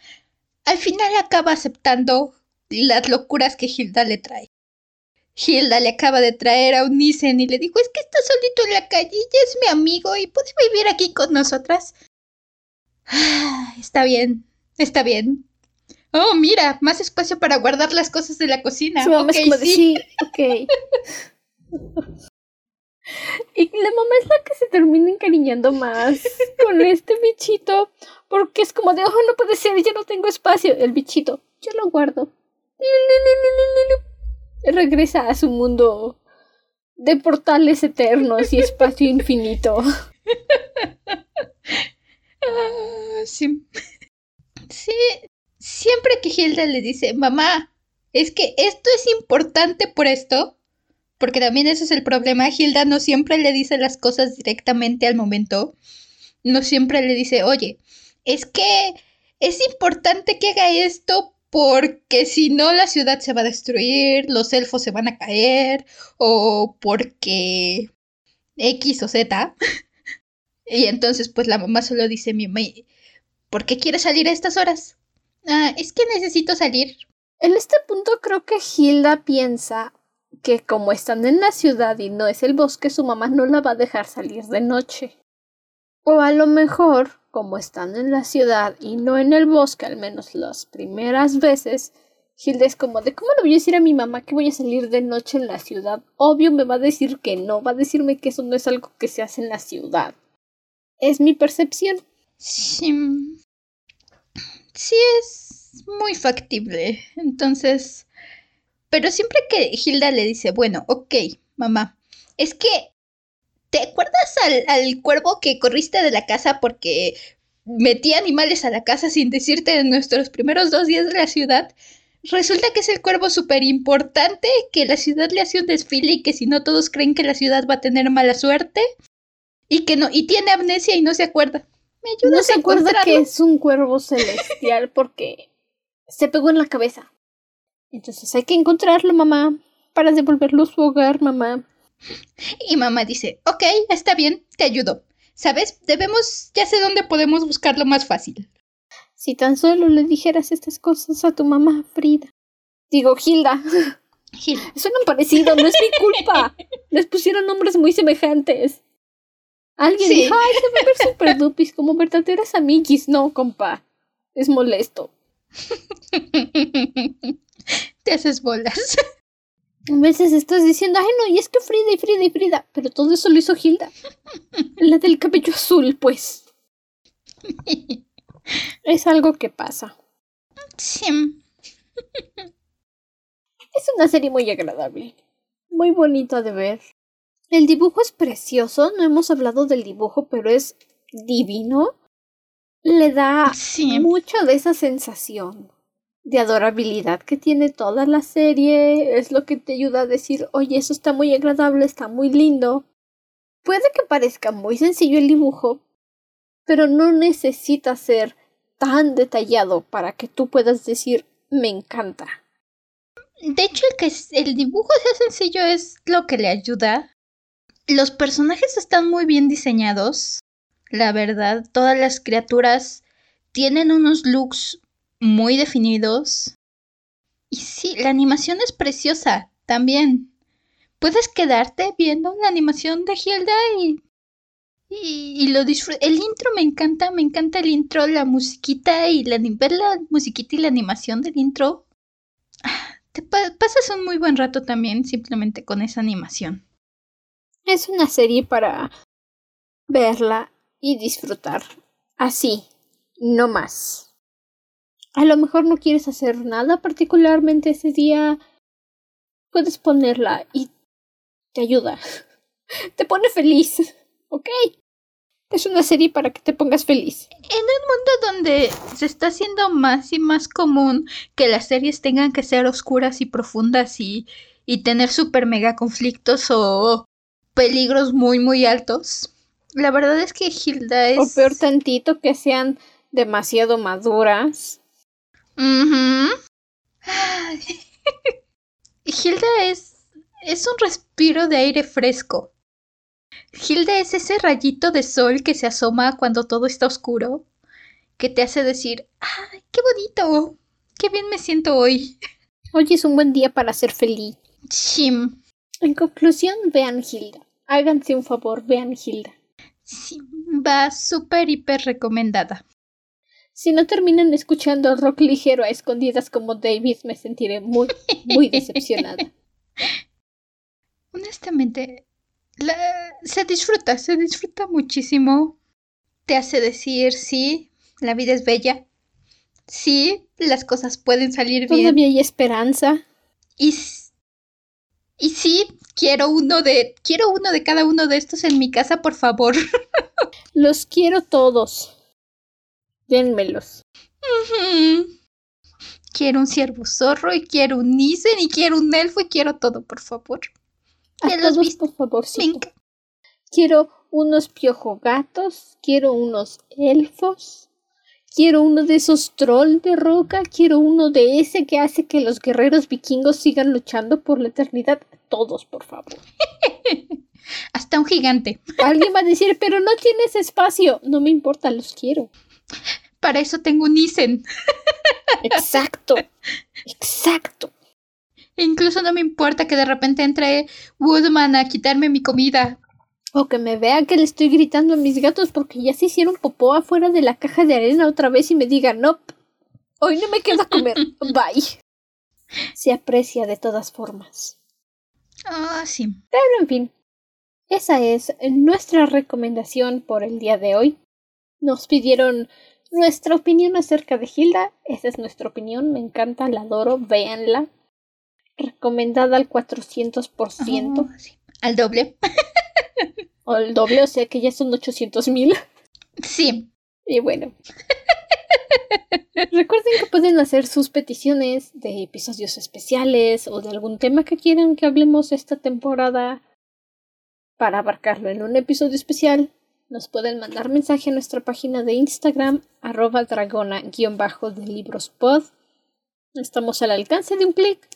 al final acaba aceptando las locuras que Hilda le trae. Hilda le acaba de traer a un Nissen y le dijo, es que está solito en la calle y es mi amigo y puede vivir aquí con nosotras. Ah, está bien, está bien. Oh, mira, más espacio para guardar las cosas de la cocina. Su mamá es como de, sí. sí, ok. y la mamá es la que se termina encariñando más con este bichito. Porque es como de, oh, no puede ser, ya no tengo espacio. El bichito, yo lo guardo. Regresa a su mundo de portales eternos y espacio infinito. Ah, sí. Sí, siempre que Hilda le dice, mamá, es que esto es importante por esto, porque también ese es el problema, Hilda no siempre le dice las cosas directamente al momento, no siempre le dice, oye, es que es importante que haga esto porque si no la ciudad se va a destruir, los elfos se van a caer, o porque X o Z. <laughs> Y entonces pues la mamá solo dice, mi mamá, ¿por qué quieres salir a estas horas? Ah, es que necesito salir. En este punto creo que Hilda piensa que como están en la ciudad y no es el bosque, su mamá no la va a dejar salir de noche. O a lo mejor, como están en la ciudad y no en el bosque, al menos las primeras veces, Hilda es como de ¿cómo le voy a decir a mi mamá que voy a salir de noche en la ciudad? Obvio me va a decir que no, va a decirme que eso no es algo que se hace en la ciudad. Es mi percepción. Sí. Sí es muy factible. Entonces... Pero siempre que Hilda le dice, bueno, ok, mamá, es que... ¿Te acuerdas al, al cuervo que corriste de la casa porque metía animales a la casa sin decirte en nuestros primeros dos días de la ciudad? Resulta que es el cuervo súper importante, que la ciudad le hace un desfile y que si no todos creen que la ciudad va a tener mala suerte. Y que no, y tiene amnesia y no se acuerda. ¿Me No ayudas se a acuerda que es un cuervo celestial <laughs> porque se pegó en la cabeza. Entonces hay que encontrarlo, mamá, para devolverlo a su hogar, mamá. Y mamá dice, ok, está bien, te ayudo. ¿Sabes? Debemos, ya sé dónde podemos buscarlo más fácil. Si tan solo le dijeras estas cosas a tu mamá, Frida. Digo, Hilda. Gil, <laughs> Suenan parecido, no es mi culpa. <laughs> Les pusieron nombres muy semejantes. Alguien Sí. dijo, ay, se va a ver super dupis como verdaderas amiguis. No, compa. Es molesto. <laughs> te haces bolas. A veces estás diciendo, ay, no, y es que Frida y Frida y Frida. Pero todo eso lo hizo Hilda. La del cabello azul, pues. Es algo que pasa. sí. Es una serie muy agradable. Muy bonita de ver. El dibujo es precioso. No hemos hablado del dibujo, pero es divino. Le da Sí. mucho de esa sensación de adorabilidad que tiene toda la serie. Es lo que te ayuda a decir, oye, eso está muy agradable, está muy lindo. Puede que parezca muy sencillo el dibujo, pero no necesita ser tan detallado para que tú puedas decir, me encanta. De hecho, el que el dibujo sea sencillo es lo que le ayuda. Los personajes están muy bien diseñados. La verdad, todas las criaturas tienen unos looks muy definidos. Y sí, la animación es preciosa también. Puedes quedarte viendo la animación de Hilda y. Y, lo disfrutas. El intro me encanta, me encanta el intro, la musiquita y la, ver la musiquita y la animación del intro. Ah, Te pa- pasas un muy buen rato también simplemente con esa animación. Es una serie para verla y disfrutar. Así, no más. A lo mejor no quieres hacer nada particularmente ese día. Puedes ponerla y te ayuda. <laughs> Te pone feliz. <laughs> ¿Ok? Es una serie para que te pongas feliz. donde se está haciendo más y más común que las series tengan que ser oscuras y profundas y, y tener super mega conflictos o peligros muy muy altos. La verdad es que Hilda es... O peor tantito que sean demasiado maduras. Ay. <laughs> Hilda es... es un respiro de aire fresco. Hilda es ese rayito de sol que se asoma cuando todo está oscuro, que te hace decir, ¡ay, qué bonito! ¡Qué bien me siento hoy! Hoy es un buen día para ser feliz. Chim. En conclusión, vean Hilda. Háganse un favor, vean Hilda. Sí, va súper hiper recomendada. Si no terminan escuchando rock ligero a escondidas como David, me sentiré muy, muy decepcionada. <laughs> Honestamente, se disfruta, se disfruta muchísimo. Te hace decir, sí, la vida es bella. Sí, las cosas pueden salir bien. Todavía hay esperanza. Y, y sí, quiero uno de quiero uno de cada uno de estos en mi casa, por favor. <laughs> Los quiero todos. Dénmelos. Quiero un ciervo zorro y quiero un Nissen y quiero un elfo y quiero todo, por favor. A todos, por favor, sí. Quiero unos piojo gatos, quiero unos elfos, quiero uno de esos trolls de roca, quiero uno de ese que hace que los guerreros vikingos sigan luchando por la eternidad. Todos, por favor. <laughs> Hasta un gigante. Alguien va a decir, pero no tienes espacio. No me importa, los quiero. Para eso tengo un Isen. Exacto. Exacto. E incluso no me importa que de repente entre Woodman a quitarme mi comida. O que me vea que le estoy gritando a mis gatos porque ya se hicieron popó afuera de la caja de arena otra vez y me digan, no, hoy no me queda comer. <laughs> Bye. Se aprecia de todas formas. Ah, sí. Pero en fin, esa es nuestra recomendación por el día de hoy. Nos pidieron nuestra opinión acerca de Hilda. Esa es nuestra opinión. Me encanta, la adoro. Véanla. Recomendada al 400%. Al doble. o <laughs> al doble, o sea que ya son 800 mil. Sí. Y bueno. Recuerden que pueden hacer sus peticiones de episodios especiales o de algún tema que quieran que hablemos esta temporada para abarcarlo en un episodio especial nos pueden mandar mensaje a nuestra página de Instagram, arroba dragona-de libros pod. Estamos al alcance de un clic.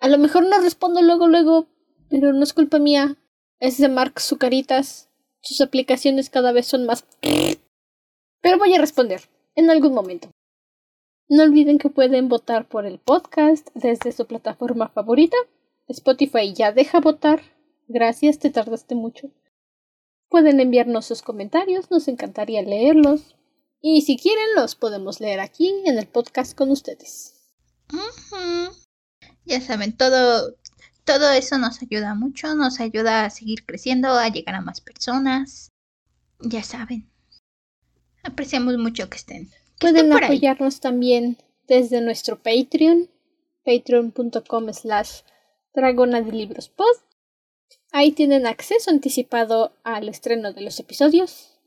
A lo mejor no respondo luego, luego, pero no es culpa mía. Es de Mark Zucaritas. Sus aplicaciones cada vez son más... <clears throat> Pero voy a responder, en algún momento. No olviden que pueden votar por el podcast desde su plataforma favorita. Spotify ya deja votar. Gracias, te tardaste mucho. Pueden enviarnos sus comentarios, nos encantaría leerlos. Y si quieren, los podemos leer aquí en el podcast con ustedes. Ya saben, todo, todo eso nos ayuda mucho, nos ayuda a seguir creciendo, a llegar a más personas. Ya saben. Apreciamos mucho que estén. Pueden apoyarnos también desde nuestro Patreon, patreon.com slash dragona de libros pod. Ahí tienen acceso anticipado al estreno de los episodios,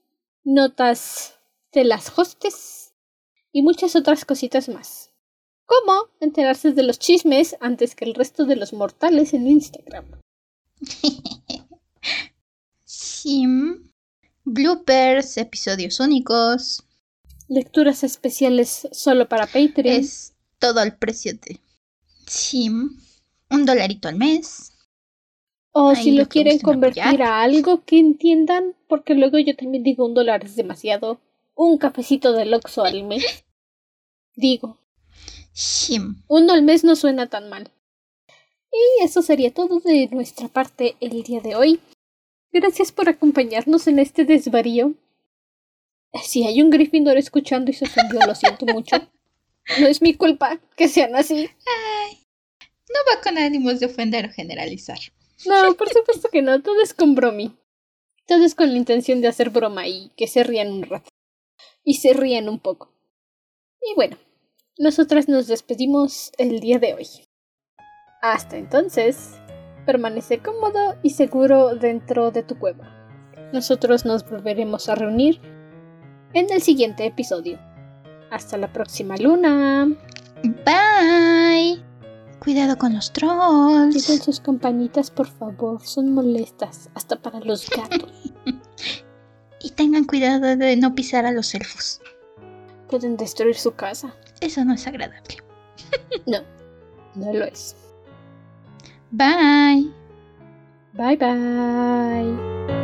notas de las hostes y muchas otras cositas más. Como enterarse de los chismes antes que el resto de los mortales en Instagram. Sim, bloopers, episodios únicos. Lecturas especiales solo para Patreon. Es todo al precio de Sim. Un dolarito al mes. O si lo quieren convertir a algo que entiendan, porque luego yo también digo un dólar es demasiado. Un cafecito de Oxxo al mes. <laughs> Digo. Uno al mes no suena tan mal. Y eso sería todo de nuestra parte el día de hoy. Gracias por acompañarnos en este desvarío. Si hay un Gryffindor escuchando y se ofendió, lo siento mucho. No es mi culpa que sean así. no va con ánimos de ofender o generalizar. No, por supuesto que no, todo es con bromi. Todo es con la intención de hacer broma y que se rían un rato. Y se rían un poco. Y bueno, nosotras nos despedimos el día de hoy. Hasta entonces, permanece cómodo y seguro dentro de tu cueva. Nosotros nos volveremos a reunir en el siguiente episodio. Hasta la próxima luna. Bye. Cuidado con los trolls. Quiten sus campanitas, por favor. Son molestas, hasta para los gatos. <laughs> y tengan cuidado de no pisar a los elfos. Pueden destruir su casa. Eso no es agradable. <laughs> no, no lo es. Bye. Bye bye.